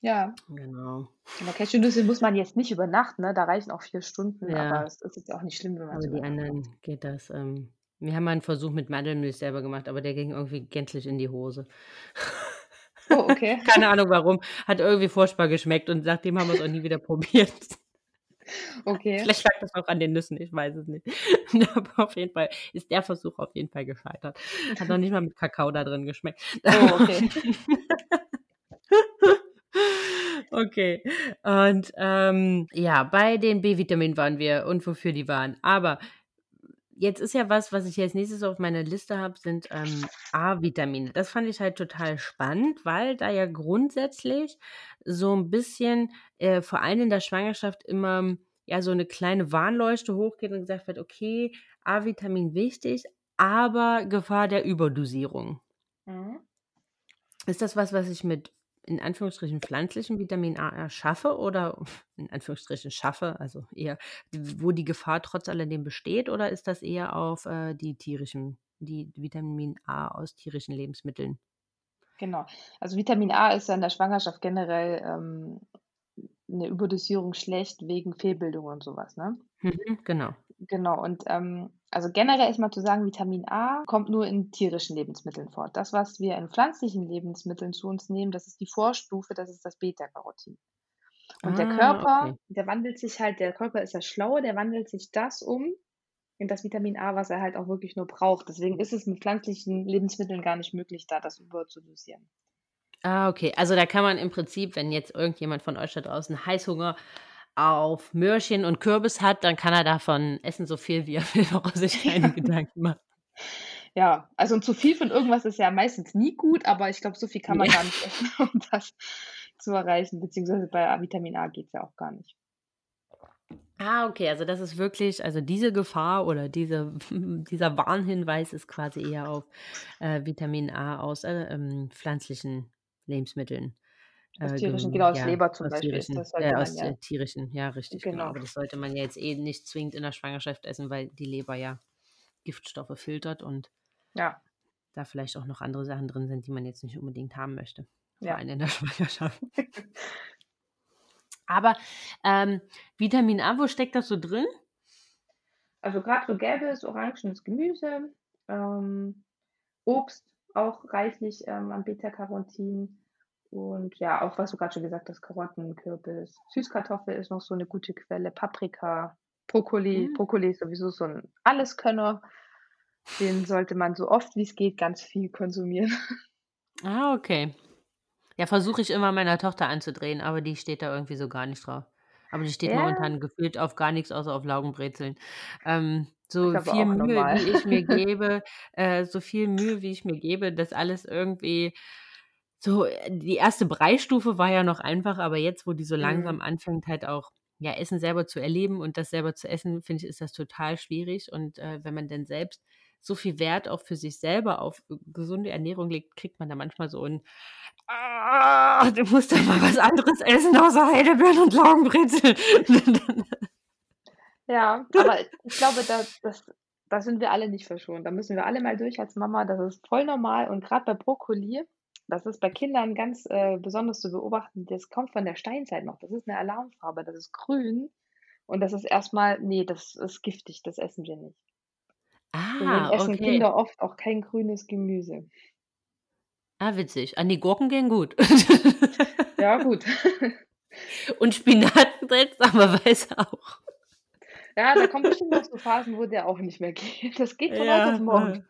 Ja. Genau. Aber Cashewnüsse muss man jetzt nicht über Nacht, ne? Da reichen auch 4 Stunden, aber Ja. es ist jetzt auch nicht schlimm, wenn man's Aber die macht. anderen geht das, ähm wir haben mal 'n Versuch mit Mandelmilch selber gemacht, aber der ging irgendwie gänzlich in die Hose. Oh, okay. Keine Ahnung warum. Hat irgendwie furchtbar geschmeckt und seitdem haben wir's auch nie wieder probiert. Okay. Vielleicht lag das auch an den Nüssen, ich weiß es nicht. Aber auf jeden Fall ist der Versuch auf jeden Fall gescheitert. Hat noch nicht mal mit Kakao da drin geschmeckt. Oh, okay. Okay. Und, ähm, ja, bei den B-Vitaminen waren wir und wofür die waren. Aber jetzt ist ja was, was ich als Nächstes auf meiner Liste habe, sind, ähm, A-Vitamine. Das fand ich halt total spannend, weil da ja grundsätzlich so 'n bisschen, äh, vor allem in der Schwangerschaft immer, ja, so 'ne kleine Warnleuchte hochgeht und gesagt wird: „Okay, A-Vitamin wichtig, aber Gefahr der Überdosierung.“ Mhm. Ist das was, was ich mit in Anführungsstrichen pflanzlichem Vitamin A erschaffe oder in Anführungsstrichen schaffe, also eher wo die Gefahr trotz alledem besteht oder ist das eher auf, äh, die tierischen die Vitamin A aus tierischen Lebensmitteln? Genau. Also, Vitamin A ist ja in der Schwangerschaft generell, ähm, 'ne Überdosierung schlecht wegen Fehlbildung und so was, ne? Mhm, genau. Genau und, ähm, also, generell ist mal zu sagen, Vitamin A kommt nur in tierischen Lebensmitteln vor. Das, was wir in pflanzlichen Lebensmitteln zu uns nehmen, das ist die Vorstufe, das ist das Beta-Carotin. Und der Ah, Körper, okay. der wandelt sich halt der Körper ist ja schlau, der wandelt sich das um in das Vitamin A, was er halt auch wirklich nur braucht. Deswegen ist es mit pflanzlichen Lebensmitteln gar nicht möglich, da das überzudosieren. Ah, okay. Also, da kann man im Prinzip, wenn jetzt irgendjemand von euch da draußen Heißhunger auf Möhrchen und Kürbis hat, dann kann er davon essen, so viel wie er will, braucht sich keine Gedanken machen. Ja, also, zu viel von irgendwas ist ja meistens nie gut, aber ich glaube, so viel kann man Ne. gar nicht essen, um das zu erreichen, beziehungsweise bei Vitamin A geht's ja auch gar nicht. Ah, okay, also, das ist wirklich also, diese Gefahr oder diese dieser Warnhinweis ist quasi eher auf, äh, Vitamin A aus, äh, ähm, pflanzlichen Lebensmitteln, Aus äh, tierischen, gem genau, aus ja, Leber zum aus Beispiel tierischen das äh, aus, man ja äh, tierischen, ja, richtig, genau. Genau. Aber das sollte man ja jetzt eh nicht zwingend in der Schwangerschaft essen, weil die Leber ja Giftstoffe filtert und Ja. da vielleicht auch noch andere Sachen drin sind, die man jetzt nicht unbedingt haben möchte, vor Ja. allem in der Schwangerschaft. Aber, ähm, Vitamin A, wo steckt das so drin? Also, grad so gelbes, orangenes Gemüse, Ähm, Obst auch reichlich ähm, an Beta-Carotin. Und ja, auch was du gerade schon gesagt hast, Karotten, Kürbis. Süßkartoffel ist noch so eine gute Quelle. Paprika, Brokkoli. Mhm. Brokkoli ist sowieso so ein Alleskönner. Den sollte man so oft wie es geht ganz viel konsumieren. Ah, okay. Ja, versuche ich immer meiner Tochter anzudrehen, aber die steht da irgendwie so gar nicht drauf. Aber die steht Ja. momentan gefühlt auf gar nichts außer auf Laugenbrezeln. Ähm, so viel Mühe, normal. wie ich mir gebe äh, so viel Mühe, wie ich mir gebe, das alles irgendwie so äh, die erste Brei-Stufe war ja noch einfach, aber jetzt, wo die so Mhm. langsam anfängt, halt auch, ja, Essen selber zu erleben und das selber zu essen, finde ich, ist das total schwierig. Und, äh, wenn man denn selbst so viel Wert auch für sich selber auf, äh, gesunde Ernährung legt, kriegt man da manchmal so 'n: „Ah, du musst doch mal was anderes essen außer Heidelbeeren und Laugenbrezeln.“ Ja, aber ich glaube, da das da sind wir alle nicht verschont. Da müssen wir alle mal durch als Mama. Das ist voll normal und grad bei Brokkoli, das ist bei Kindern ganz, äh, besonders zu beobachten, das kommt von der Steinzeit noch. Das ist 'ne Alarmfarbe, das ist grün und das ist erst mal ne, das ist giftig, das essen wir nicht. Deswegen Ah, essen okay. Kinder oft auch kein grünes Gemüse. Ah, witzig. Ah, ne, Gurken gehen gut. Ja, gut. Und Spinat seltsamerweise auch. Ja, da kommen bestimmt noch so Phasen, wo der auch nicht mehr geht. Das geht von heute auf Ja, morgen.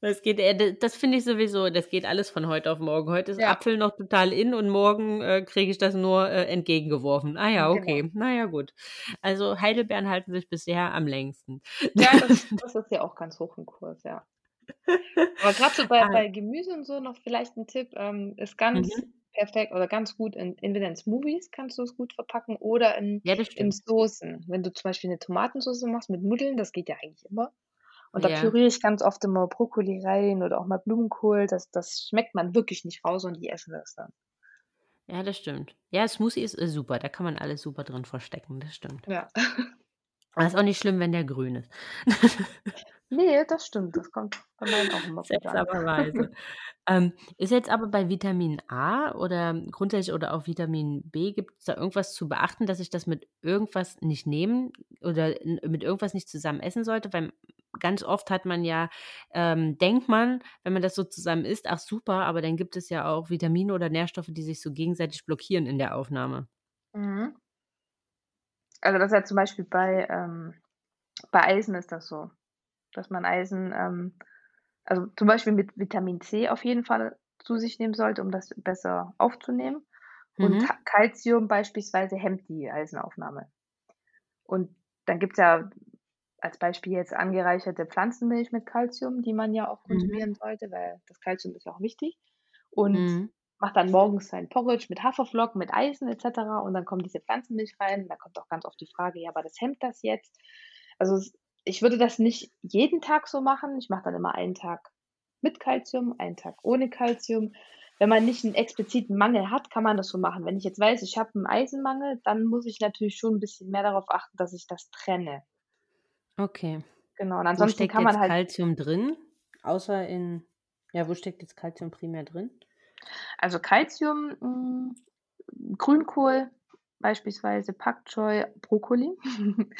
Das geht äh, das finde ich sowieso, das geht alles von heute auf morgen. Heute ist Ja. Apfel noch total in und morgen, äh, kriege ich das nur, äh, entgegengeworfen. Ah ja, Genau. okay. Na ja, gut. Also, Heidelbeeren halten sich bisher am längsten. Ja, das das ist ja auch ganz hoch im Kurs, ja. Aber grad so bei Ah. bei Gemüse und so noch vielleicht 'n Tipp, ähm, ist ganz Mhm. perfekt oder ganz gut in entweder in Smoothies kannst du's gut verpacken oder in Ja, in. Soßen. Wenn du zum Beispiel 'ne Tomatensoße machst mit Nudeln, das geht ja eigentlich immer. Und da Ja. püriere ich ganz oft immer Brokkoli rein oder auch mal Blumenkohl. Das das schmeckt man wirklich nicht raus und die essen das dann. Ja, das stimmt. Ja, Smoothie ist, äh, super. Da kann man alles super drin verstecken, das stimmt. Ja. Aber ist auch nicht schlimm, wenn der grün ist. Ne, das stimmt. Das kommt bei meinen auch immer. Seltsamerweise. Ähm, ist jetzt aber bei Vitamin A oder grundsätzlich oder auch Vitamin B gibt's da irgendwas zu beachten, dass ich das mit irgendwas nicht nehmen oder mit irgendwas nicht zusammen essen sollte? Weil ganz oft hat man ja ähm, denkt man, wenn man das so zusammen isst: „Ach super“, aber dann gibt es ja auch Vitamine oder Nährstoffe, die sich so gegenseitig blockieren in der Aufnahme. Mhm. Also, das ist ja zum Beispiel bei ähm, bei Eisen ist das so, dass man Eisen, ähm also, zum Beispiel mit Vitamin C auf jeden Fall zu sich nehmen sollte, um das besser aufzunehmen. Und Mhm. Beispielsweise hemmt die Eisenaufnahme. Und dann gibt's ja als Beispiel jetzt angereicherte Pflanzenmilch mit Kalzium, die man ja auch Mhm. konsumieren sollte, weil das Kalzium ist ja auch wichtig. Und Mhm. macht dann morgens sein Porridge mit Haferflocken, mit Eisen et cetera und dann kommt diese Pflanzenmilch rein. Da kommt auch ganz oft die Frage: „Ja, aber das hemmt das jetzt?“ Also, ich würde das nicht jeden Tag so machen. Ich mache dann immer einen Tag mit Kalzium, einen Tag ohne Kalzium. Wenn man nicht 'n expliziten Mangel hat, kann man das so machen. Wenn ich jetzt weiß, ich habe 'n Eisenmangel, dann muss ich natürlich schon 'n bisschen mehr darauf achten, dass ich das trenne. Okay. Genau, und Wo ansonsten steckt kann man jetzt halt Kalzium drin? Außer in ja, wo steckt jetzt Kalzium primär drin? Also, Kalzium, hm, Grünkohl beispielsweise, Pak Choi, Brokkoli,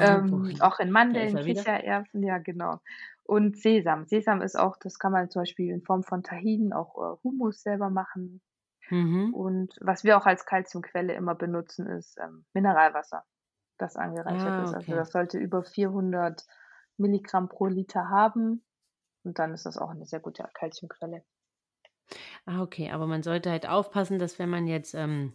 ähm, auch in Mandeln, er. Kichererbsen, ja genau. Und Sesam. Sesam ist auch das kann man zum Beispiel in Form von Tahin auch, äh, Hummus selber machen. Mhm. Und was wir auch als Kalziumquelle immer benutzen, ist, ähm, Mineralwasser, das angereichert Ah, ist. Also, okay. das sollte über 400 Milligramm pro Liter haben und dann ist das auch 'ne sehr gute Kalziumquelle. Ah, okay, aber man sollte halt aufpassen, dass wenn man jetzt, ähm,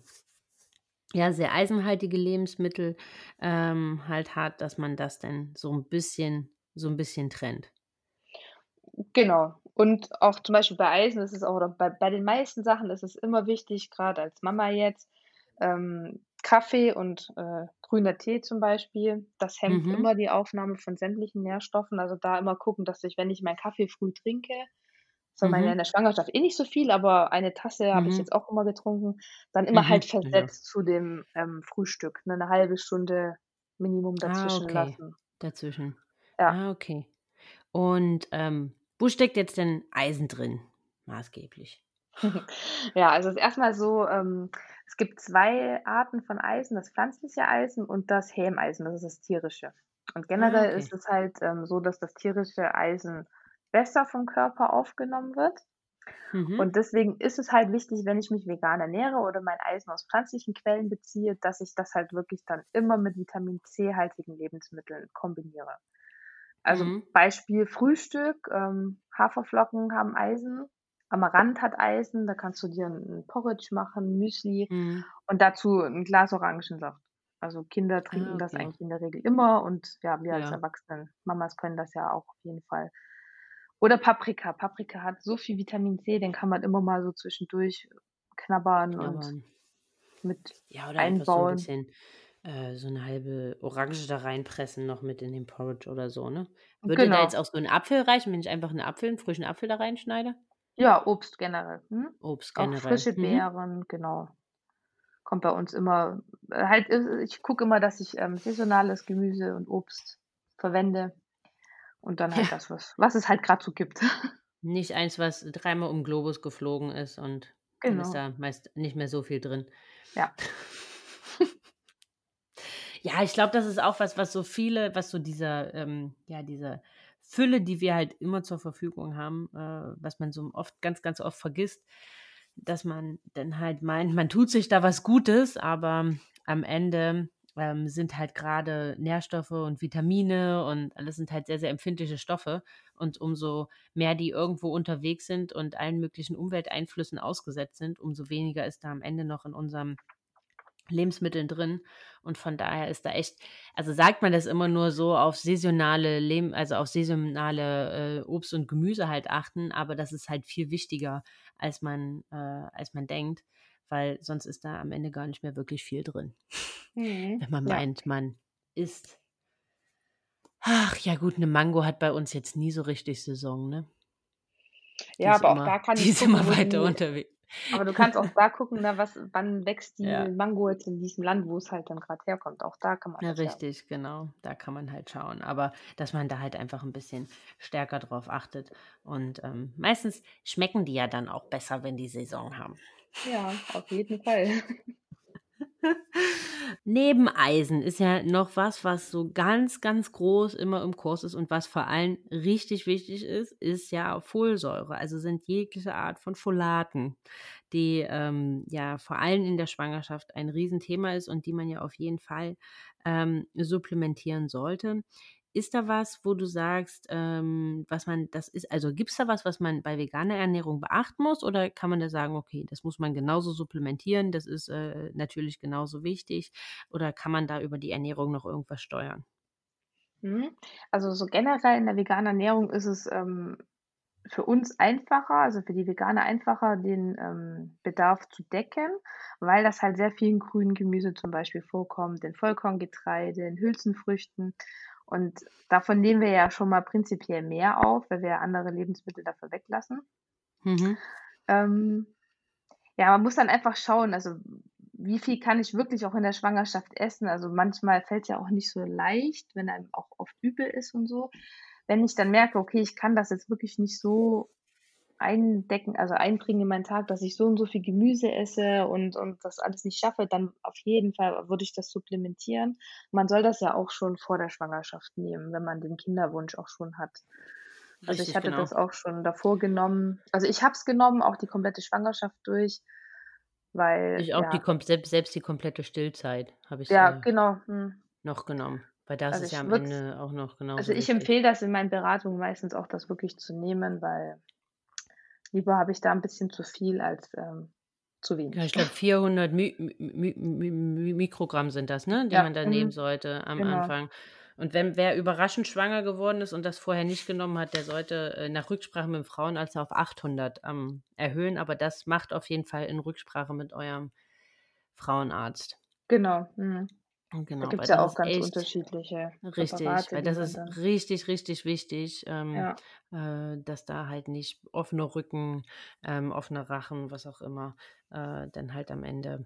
ja, sehr eisenhaltige Lebensmittel, ähm, halt hat, dass man das dann so 'n bisschen so 'n bisschen trennt. Genau. Und auch zum Beispiel bei Eisen ist es auch oder bei bei den meisten Sachen ist es immer wichtig, grad als Mama jetzt, ähm, Kaffee und, äh, grüner Tee zum Beispiel, das hemmt Mhm. immer die Aufnahme von sämtlichen Nährstoffen. Also, da immer gucken, dass ich, wenn ich meinen Kaffee früh trinke war mir in Mhm. der Schwangerschaft eh nicht so viel, aber eine Tasse habe ich Mhm. jetzt auch immer getrunken, dann immer Mhm. halt Ja, ja. versetzt zu dem, ähm, Frühstück, ne, 'ne 1/2 Stunde Minimum Ah, dazwischen okay, lassen. dazwischen. Ja. Ah, okay. Und, ähm, wo steckt jetzt denn Eisen drin maßgeblich? Ja, also, ist erst mal so, ähm, es gibt 2 Arten von Eisen, das pflanzliche Eisen und das Hämeisen, das ist das tierische. Und Ah, generell okay. ist es halt, ähm, so, dass das tierische Eisen besser vom Körper aufgenommen wird. Mhm. Und deswegen ist es halt wichtig, wenn ich mich vegan ernähre oder mein Eisen aus pflanzlichen Quellen beziehe, dass ich das halt wirklich dann immer mit Vitamin C-haltigen Lebensmitteln kombiniere. Also Mhm. Beispiel Frühstück, ähm, Haferflocken haben Eisen, Amaranth hat Eisen, da kannst du dir 'n Porridge machen, Müsli Mhm. und dazu 'n Glas Orangensaft. Also Kinder Ah, trinken das okay. eigentlich in der Regel immer und ja, wir als Ja. Erwachsenen Mamas können das ja auch auf jeden Fall. Oder Paprika. Paprika hat so viel Vitamin C, den kann man immer mal so zwischendurch knabbern und Knabbern. mit Ja, oder einfach so 'n einbauen. bisschen äh, so 'ne halbe Orange da reinpressen noch mit in den Porridge oder so, ne? Würde da jetzt Genau. auch so 'n Apfel reichen, wenn ich einfach 'n Apfel 'n frischen Apfel da reinschneide? Ja, Obst generell, mhm. Obst Auch generell. frische Mhm. Beeren, genau. Kommt bei uns immer äh, halt äh, ich gucke immer, dass ich, ähm, saisonales Gemüse und Obst verwende und dann halt Ja. das, was was es halt grad so gibt. Nicht eins, was dreimal um Globus geflogen ist und dann ist Genau. da meist nicht mehr so viel drin. Ja. Ja, ich glaube, das ist auch was, was so viele was so dieser ähm, ja, diese Fülle, die wir halt immer zur Verfügung haben, äh, was man so oft ganz, ganz oft vergisst, dass man dann halt meint, man tut sich da was Gutes, aber am Ende, ähm, sind halt grade Nährstoffe und Vitamine und alles sind halt sehr, sehr empfindliche Stoffe. Und umso mehr die irgendwo unterwegs sind und allen möglichen Umwelteinflüssen ausgesetzt sind, umso weniger ist da am Ende noch in unserem Lebensmitteln drin. Und von daher ist da echt also, sagt man das immer nur so auf saisonale Leben also, auf saisonale, äh, Obst und Gemüse halt achten, aber das ist halt viel wichtiger, als man äh, als man denkt, weil sonst ist da am Ende gar nicht mehr wirklich viel drin. Mhm, Wenn man ja. meint, man isst ach ja gut, 'ne Mango hat bei uns jetzt nie so richtig Saison, ne? Die Ja, aber auch da immer kann die ich ist immer weiter die unterwe aber du kannst auch da gucken, ne, was wann wächst die Ja. Mango jetzt in diesem Land, wo es halt dann grad herkommt. Auch da kann man Ja, richtig, genau. Da kann man halt schauen. Aber dass man da halt einfach 'n bisschen stärker drauf achtet. Und, ähm, meistens schmecken die ja dann auch besser, wenn die Saison haben. Ja, auf jeden Fall. Neben Eisen ist ja noch was, was so ganz, ganz groß immer im Kurs ist und was vor allem richtig wichtig ist, ist ja Folsäure. Also, sind jegliche Art von Folaten, die, ähm, ja vor allem in der Schwangerschaft ein Riesenthema ist und die man ja auf jeden Fall, ähm, supplementieren sollte. Ist da was, wo du sagst, ähm, was man das ist also, gibt's da was, was man bei veganer Ernährung beachten muss oder kann man da sagen: „Okay, das muss man genauso supplementieren, das ist, äh, natürlich genauso wichtig“, oder kann man da über die Ernährung noch irgendwas steuern? Mhm. Also, so generell in der veganen Ernährung ist es, ähm, für uns einfacher, also, für die Veganer einfacher, den, ähm, Bedarf zu decken, weil das halt sehr viel in grünem Gemüse zum Beispiel vorkommt, in Vollkorngetreide, in Hülsenfrüchten. Und davon nehmen wir ja schon mal prinzipiell mehr auf, weil wir andere Lebensmittel dafür weglassen. Mhm. Ähm, ja, man muss dann einfach schauen, also, wie viel kann ich wirklich auch in der Schwangerschaft essen? Also, manchmal fällt's ja auch nicht so leicht, wenn einem auch oft übel ist und so. Wenn ich dann merke: „Okay, ich kann das jetzt wirklich nicht so eindecken also, einbringen in meinen Tag, dass ich so und so viel Gemüse esse und und das alles nicht schaffe“, dann auf jeden Fall würde ich das supplementieren. Man soll das ja auch schon vor der Schwangerschaft nehmen, wenn man den Kinderwunsch auch schon hat. Also, ich hatte genau. das auch schon davor genommen. Also, ich habe es genommen, auch die komplette Schwangerschaft durch, weil Ich auch die ja komp selbst selbst die komplette Stillzeit habe ich, Ja, äh, genau, mhm. noch genommen, weil das Also, ist ja am Ende auch noch also, genauso ich empfehle das in meinen Beratungen meistens auch, das wirklich zu nehmen, weil lieber habe ich da 'n bisschen zu viel als, ähm, zu Ja, ich wenig. glaube 400 Mi Mi Mi Mi Mi Mikrogramm sind das, ne, die Ja, man da nehmen mhm, sollte am genau. Anfang. Und wenn wer überraschend schwanger geworden ist und das vorher nicht genommen hat, der sollte, äh, nach Rücksprache mit dem Frauenarzt auf 800, ähm, erhöhen, aber das macht auf jeden Fall in Rücksprache mit eurem Frauenarzt. Genau, mhm. Hm, Da genau, weil gibt's ja auch ganz unterschiedliche richtig, weil das ist richtig, richtig wichtig, ähm, Ja. äh, dass da halt nicht offener Rücken, ähm, offener Rachen, was auch immer, äh, dann halt am Ende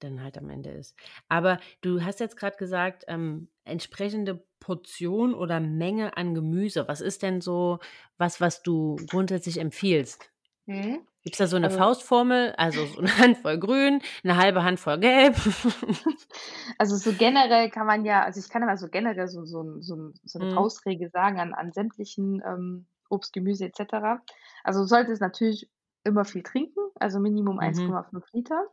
dann halt am Ende ist. Aber du hast jetzt grad gesagt, ähm, entsprechende Portion oder Menge an Gemüse. Was ist denn so was, was du grundsätzlich empfiehlst? Mhm. Gibt's da so 'ne Also Faustformel? Also, so 'ne Handvoll grün, 'ne halbe Handvoll gelb? Also, so generell kann man ja also, ich kann mal so generell so so so so 'ne Mhm. Faustregel sagen an an sämtlichen, ähm, Obst, Gemüse etc. Also du solltest natürlich immer viel trinken, also Minimum Mhm. 1,5 Liter.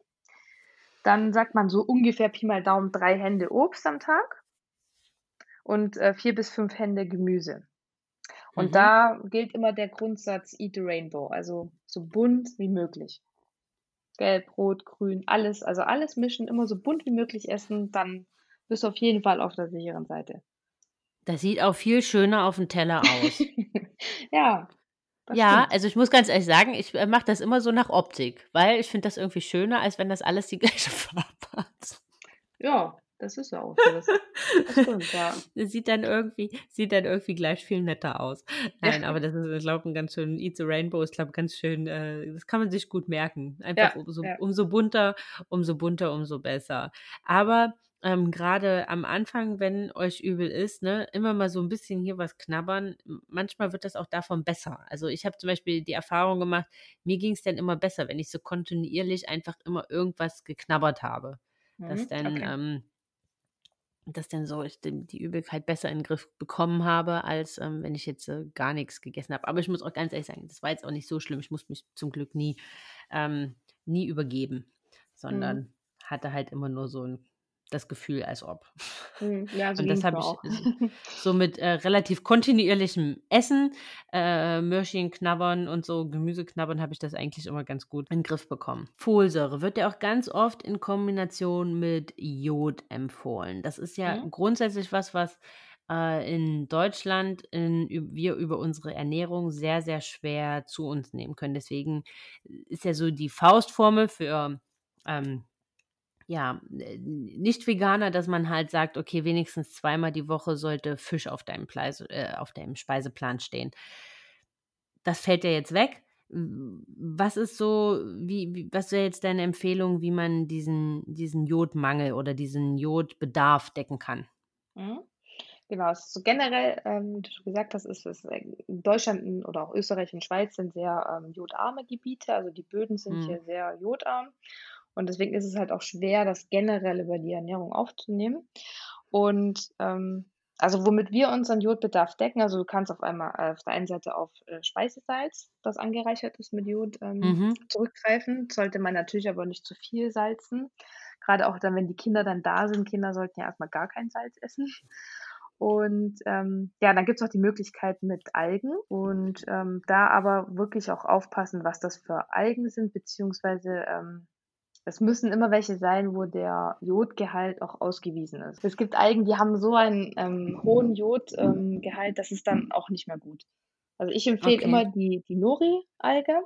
Dann sagt man so ungefähr Pi mal Daumen drei Hände Obst am Tag und äh, vier bis fünf Hände Gemüse. Und Mhm. da gilt immer der Grundsatz Eat the Rainbow, also so bunt wie möglich. Gelb, Rot, Grün, alles, also alles mischen, immer so bunt wie möglich essen, dann bist du auf jeden Fall auf der sicheren Seite. Das sieht auch viel schöner auf dem Teller aus. ja, Ja, stimmt. also ich muss ganz ehrlich sagen, ich äh, mache das immer so nach Optik, weil ich finde das irgendwie schöner, als wenn das alles die gleiche Farbe hat. Ja, das ist ja auch so. Das, das stimmt, ja. Sieht dann irgendwie, sieht dann irgendwie gleich viel netter aus. Nein, Ja. aber das ist, ich glaube, ein ganz schön, Eat the Rainbow ist, glaube ich, ganz schön, äh, das kann man sich gut merken. Einfach Ja, umso, umso bunter, umso bunter, umso besser. Aber ähm, gerade am Anfang, wenn euch übel ist, ne, immer mal so ein bisschen hier was knabbern. Manchmal wird das auch davon besser. Also ich habe zum Beispiel die Erfahrung gemacht, mir ging es dann immer besser, wenn ich so kontinuierlich einfach immer irgendwas geknabbert habe. Dass Mhm, dann, okay. ähm, dass dann so ich die Übelkeit besser in den Griff bekommen habe, als ähm, wenn ich jetzt äh, gar nichts gegessen habe. Aber ich muss auch ganz ehrlich sagen, das war jetzt auch nicht so schlimm. Ich musste mich zum Glück nie, ähm, nie übergeben, Mhm. sondern hatte halt immer nur so ein, das Gefühl, als ob. Mhm. Ja, so Und das habe ich auch. so- mit äh, relativ kontinuierlichem Essen, äh, Möhrchen knabbern und so Gemüse knabbern, habe ich das eigentlich immer ganz gut in den Griff bekommen. Folsäure wird ja auch ganz oft in Kombination mit Jod empfohlen. Das ist ja Mhm. grundsätzlich was, was äh, in Deutschland in, wir über unsere Ernährung sehr, sehr schwer zu uns nehmen können. Deswegen ist ja so die Faustformel für ähm, ja, äh, Nicht-Veganer, dass man halt sagt, okay, wenigstens zweimal die Woche sollte Fisch auf deinem, Pleise, äh, auf deinem Speiseplan stehen. Das fällt ja jetzt weg. Was ist so, wie, wie, was wäre jetzt deine Empfehlung, wie man diesen, diesen Jodmangel oder diesen Jodbedarf decken kann? Mhm. Genau, es ist so generell, ähm, wie du gesagt hast, ist es äh, in Deutschland n- oder auch Österreich und Schweiz sind sehr ähm, jodarme Gebiete, also die Böden sind Hm. hier sehr jodarm und deswegen ist es halt auch schwer, das generell über die Ernährung aufzunehmen. Und ähm, also womit wir unseren Jodbedarf decken, also du kannst auf einmal äh, auf der einen Seite auf äh, Speisesalz, das angereichert ist mit Jod, ähm, Mhm. zurückgreifen. Sollte man natürlich aber nicht zu viel salzen. Gerade auch dann, wenn die Kinder dann da sind. Kinder sollten ja erstmal gar kein Salz essen. Und ähm, ja, dann gibt's noch die Möglichkeit mit Algen und ähm, da aber wirklich auch aufpassen, was das für Algen sind, beziehungsweise ähm, es müssen immer welche sein, wo der Jodgehalt auch ausgewiesen ist. Es gibt Algen, die haben so einen ähm, hohen Jodgehalt, ähm, das ist dann auch nicht mehr gut. Also ich empfehle Okay. immer die, die Nori-Alge,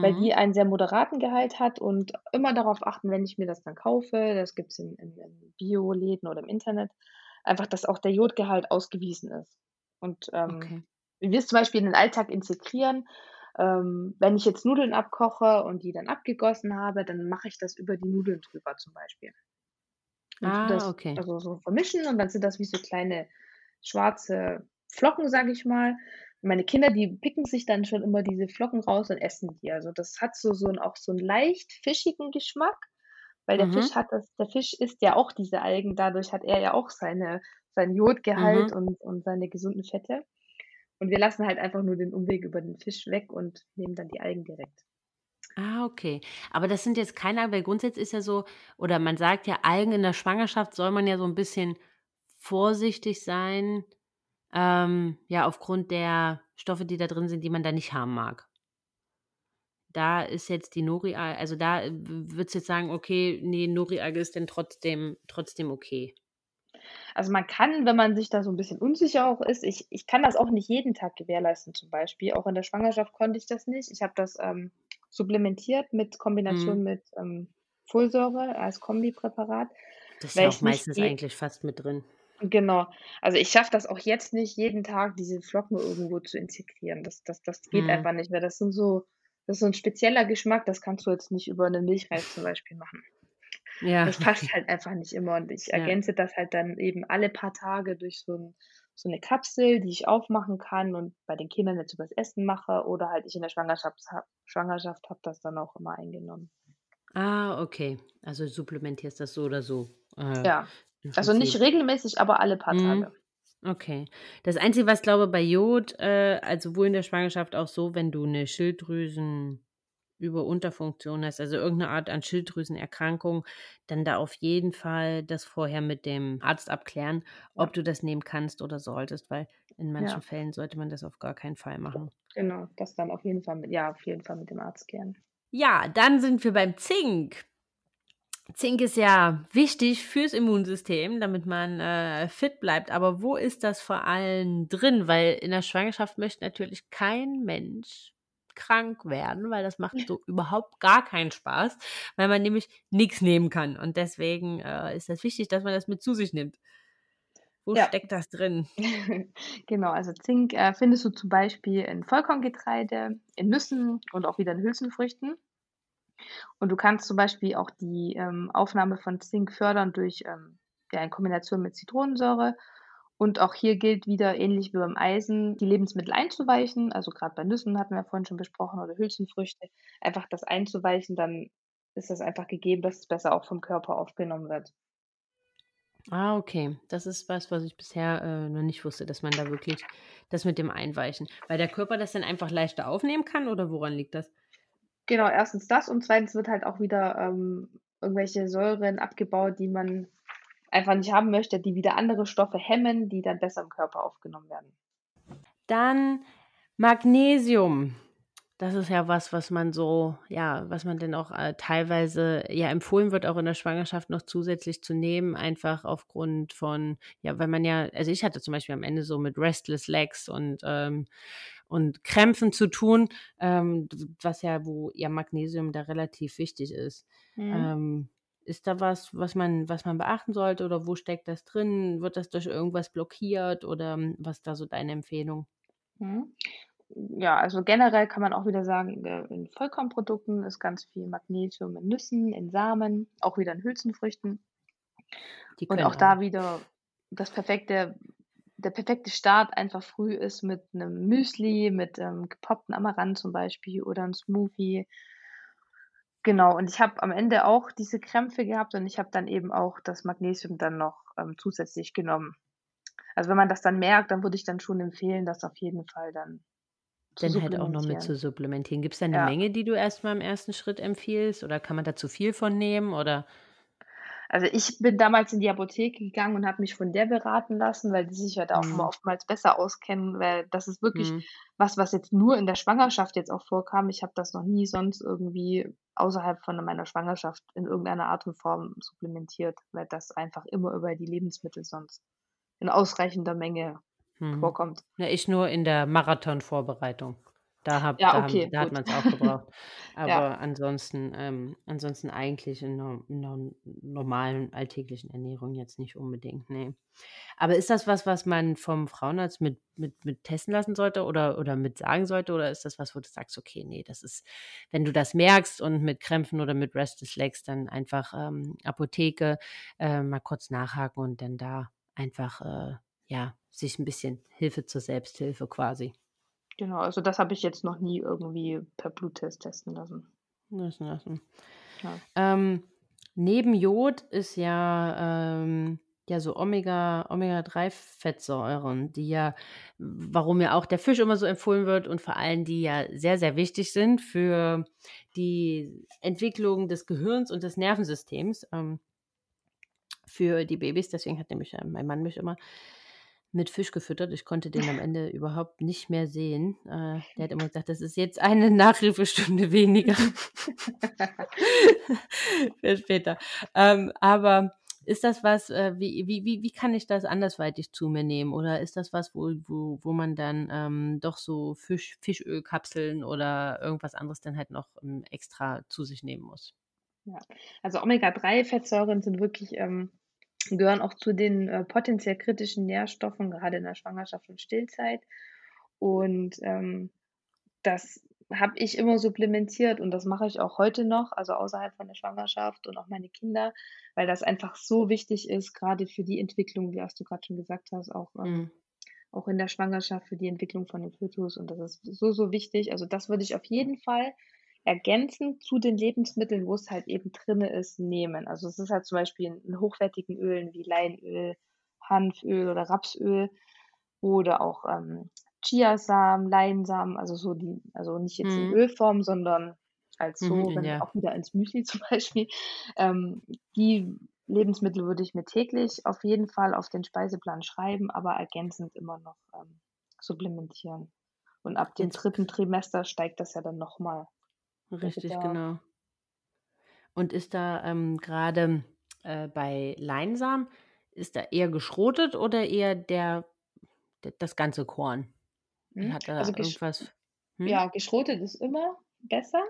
weil Mhm. die einen sehr moderaten Gehalt hat und immer darauf achten, wenn ich mir das dann kaufe, das gibt's in, in, in Bioläden oder im Internet, einfach, dass auch der Jodgehalt ausgewiesen ist. Und ähm, Okay. wie wir es zum Beispiel in den Alltag integrieren, ähm, wenn ich jetzt Nudeln abkoche und die dann abgegossen habe, dann mache ich das über die Nudeln drüber zum Beispiel. Und Ah, das okay. also so vermischen und dann sind das wie so kleine schwarze Flocken, sage ich mal. Meine Kinder, die picken sich dann schon immer diese Flocken raus und essen die. Also das hat so, so ein, auch so einen leicht fischigen Geschmack, weil der Mhm. Fisch hat das, der Fisch isst ja auch diese Algen, dadurch hat er ja auch seine, seinen Jodgehalt Mhm. und, und seine gesunden Fette. Und wir lassen halt einfach nur den Umweg über den Fisch weg und nehmen dann die Algen direkt. Ah, okay. Aber das sind jetzt keine, weil grundsätzlich ist ja so, oder man sagt ja, Algen in der Schwangerschaft soll man ja so ein bisschen vorsichtig sein, ähm, ja, aufgrund der Stoffe, die da drin sind, die man da nicht haben mag. Da ist jetzt die Nori-Alge, also da würdest du jetzt sagen, okay, nee, Nori-Alge ist denn trotzdem, trotzdem okay. Also man kann, wenn man sich da so ein bisschen unsicher auch ist, ich, ich kann das auch nicht jeden Tag gewährleisten zum Beispiel. Auch in der Schwangerschaft konnte ich das nicht. Ich habe das ähm, supplementiert mit Kombination Mhm. mit ähm, Folsäure als Kombipräparat, Das ist ja auch meistens eigentlich fast mit drin. genau. Also ich schaffe das auch jetzt nicht, jeden Tag diese Flocken irgendwo zu integrieren. Das, das, das geht Hm. einfach nicht, weil das sind so, das ist so ein spezieller Geschmack, das kannst du jetzt nicht über eine Milchreis zum Beispiel machen. Ja, Das passt halt einfach nicht immer und ich Ja. ergänze das halt dann eben alle paar Tage durch so 'n so 'ne Kapsel, die ich aufmachen kann und bei den Kindern jetzt übers Essen mache oder halt ich in der Schwangerschafts ha Schwangerschaft habe das dann auch immer eingenommen. Ah, okay. Also supplementierst das so oder so. Äh, Ja, also nicht regelmäßig, aber alle paar Mhm. Tage. Okay. Das Einzige, was glaube bei Jod, äh, also wohl in der Schwangerschaft auch so, wenn du eine Schilddrüsen Über-Unterfunktion hast, also irgendeine Art an Schilddrüsenerkrankung, dann da auf jeden Fall das vorher mit dem Arzt abklären, Ja. ob du das nehmen kannst oder solltest, weil in manchen Ja. Fällen sollte man das auf gar keinen Fall machen. Genau, das dann auf jeden Fall mit ja, auf jeden Fall mit dem Arzt klären. Ja, dann sind wir beim Zink. Zink ist ja wichtig fürs Immunsystem, damit man äh, fit bleibt. Aber wo ist das vor allem drin? Weil in der Schwangerschaft möchte natürlich kein Mensch krank werden, weil das macht so überhaupt gar keinen Spaß, weil man nämlich nichts nehmen kann. Und deswegen äh, ist das wichtig, dass man das mit zu sich nimmt. Wo Ja. steckt das drin? Genau, also Zink, äh, findest du zum Beispiel in Vollkorngetreide, in Nüssen und auch wieder in Hülsenfrüchten. Und du kannst zum Beispiel auch die, ähm, Aufnahme von Zink fördern durch, ähm, ja, in Kombination mit Zitronensäure. Und auch hier gilt wieder ähnlich wie beim Eisen, die Lebensmittel einzuweichen. Also grad bei Nüssen hatten wir vorhin schon besprochen oder Hülsenfrüchte. Einfach das einzuweichen, dann ist das einfach gegeben, dass es besser auch vom Körper aufgenommen wird. Ah, okay. Das ist was, was ich bisher äh, noch nicht wusste, dass man da wirklich das mit dem Einweichen, weil der Körper das dann einfach leichter aufnehmen kann oder woran liegt das? Genau, erstens das und zweitens wird halt auch wieder, ähm, irgendwelche Säuren abgebaut, die man einfach nicht haben möchte, die wieder andere Stoffe hemmen, die dann besser im Körper aufgenommen werden. Dann Magnesium. Das ist ja was, was man so, ja, was man dann auch äh, teilweise ja empfohlen wird, auch in der Schwangerschaft noch zusätzlich zu nehmen, einfach aufgrund von, ja, weil man ja, also ich hatte zum Beispiel am Ende so mit Restless Legs und ähm, und Krämpfen zu tun, ähm, was ja, wo ja Magnesium da relativ wichtig ist. Mhm. Ähm, ist da was, was man, was man beachten sollte oder wo steckt das drin? Wird das durch irgendwas blockiert oder ähm, was ist da so deine Empfehlung? Mhm. Ja, also generell kann man auch wieder sagen, in Vollkornprodukten ist ganz viel Magnesium in Nüssen, in Samen, auch wieder in Hülsenfrüchten. Und können auch da wieder das perfekte der perfekte Start einfach früh ist mit 'nem Müsli, mit, ähm, gepoppten Amaranth zum Beispiel oder 'n Smoothie. Genau, und ich habe am Ende auch diese Krämpfe gehabt und ich habe dann eben auch das Magnesium dann noch, ähm, zusätzlich genommen. Also, wenn man das dann merkt, dann würde ich dann schon empfehlen, das auf jeden Fall dann zu Dann halt auch noch mit zu supplementieren. supplementieren. Gibt's da 'ne Ja. Menge, die du erst mal im ersten Schritt empfiehlst oder kann man da zu viel von nehmen oder? Also, ich bin damals in die Apotheke gegangen und habe mich von der beraten lassen, weil die sich ja da auch immer Mhm. oftmals besser auskennen, weil das ist wirklich Mhm. was, was jetzt nur in der Schwangerschaft jetzt auch vorkam. Ich habe das noch nie sonst irgendwie außerhalb von meiner Schwangerschaft in irgendeiner Art und Form supplementiert, weil das einfach immer über die Lebensmittel sonst in ausreichender Menge Mhm. vorkommt. Ja, ich nur in der Marathonvorbereitung. Da habe Ja, da haben okay, da hat gut. man's auch gebraucht. Ja. Aber ansonsten ähm, ansonsten eigentlich in 'ner in 'ner normalen alltäglichen Ernährung jetzt nicht unbedingt, ne. Aber ist das was, was man vom Frauenarzt mit mit mit testen lassen sollte oder oder mit sagen sollte oder ist das was, wo du sagst: „Okay, ne, das ist wenn du das merkst und mit Krämpfen oder mit Restless Legs, dann einfach, ähm, Apotheke, äh, mal kurz nachhaken und dann da einfach, äh, ja, sich 'n bisschen Hilfe zur Selbsthilfe quasi?“ Genau, also das habe ich jetzt noch nie irgendwie per Bluttest testen lassen. Messen lassen. Ja. Ähm, neben Jod ist ja, ähm ja, so Omega Omega-3-Fettsäuren, die ja warum ja auch der Fisch immer so empfohlen wird und vor allem die ja sehr, sehr wichtig sind für die Entwicklung des Gehirns und des Nervensystems, ähm für die Babys. Deswegen hat nämlich, äh, mein Mann mich immer mit Fisch gefüttert. Ich konnte den am Ende überhaupt nicht mehr sehen. Äh, der hat immer gesagt: „Das ist jetzt eine Nachhilfestunde weniger.“ Für später. Ähm, aber ist das was, äh wie wie wie kann ich das andersweitig zu mir nehmen? Oder ist das was, wo wo wo man dann, ähm, doch so Fisch Fischölkapseln oder irgendwas anderes dann halt noch, hm, extra zu sich nehmen muss? Ja, also Omega-3-Fettsäuren sind wirklich ähm, gehören auch zu den, äh, potenziell kritischen Nährstoffen, gerade in der Schwangerschaft und Stillzeit. Und, ähm, das habe ich immer supplementiert und das mache ich auch heute noch, also außerhalb von der Schwangerschaft und auch meine Kinder, weil das einfach so wichtig ist, grade für die Entwicklung, wie was du grad schon gesagt hast, auch, ähm Mhm. auch in der Schwangerschaft für die Entwicklung von dem Fötus und das ist so, so wichtig. Also, das würde ich auf jeden Fall ergänzend zu den Lebensmitteln, wo's halt eben drinne ist, nehmen. Also, es ist halt zum Beispiel in hochwertigen Ölen wie Leinöl, Hanföl oder Rapsöl oder auch ähm, Chiasamen, Leinsamen, also so die, also nicht jetzt in Mhm. Ölform, sondern als so, Mhm, wenn ja. auch wieder ins Müsli zum Beispiel. Ähm, die Lebensmittel würde ich mir täglich auf jeden Fall auf den Speiseplan schreiben, aber ergänzend immer noch ähm, supplementieren. Und ab dem dritten Trimester steigt das ja dann nochmal, richtig, Bedarf. genau. Und ist da ähm, gerade äh, bei Leinsamen, ist da eher geschrotet oder eher der, der das ganze Korn? Mhm. Hat da Also irgendwas? Hm? ja, geschrotet ist immer besser.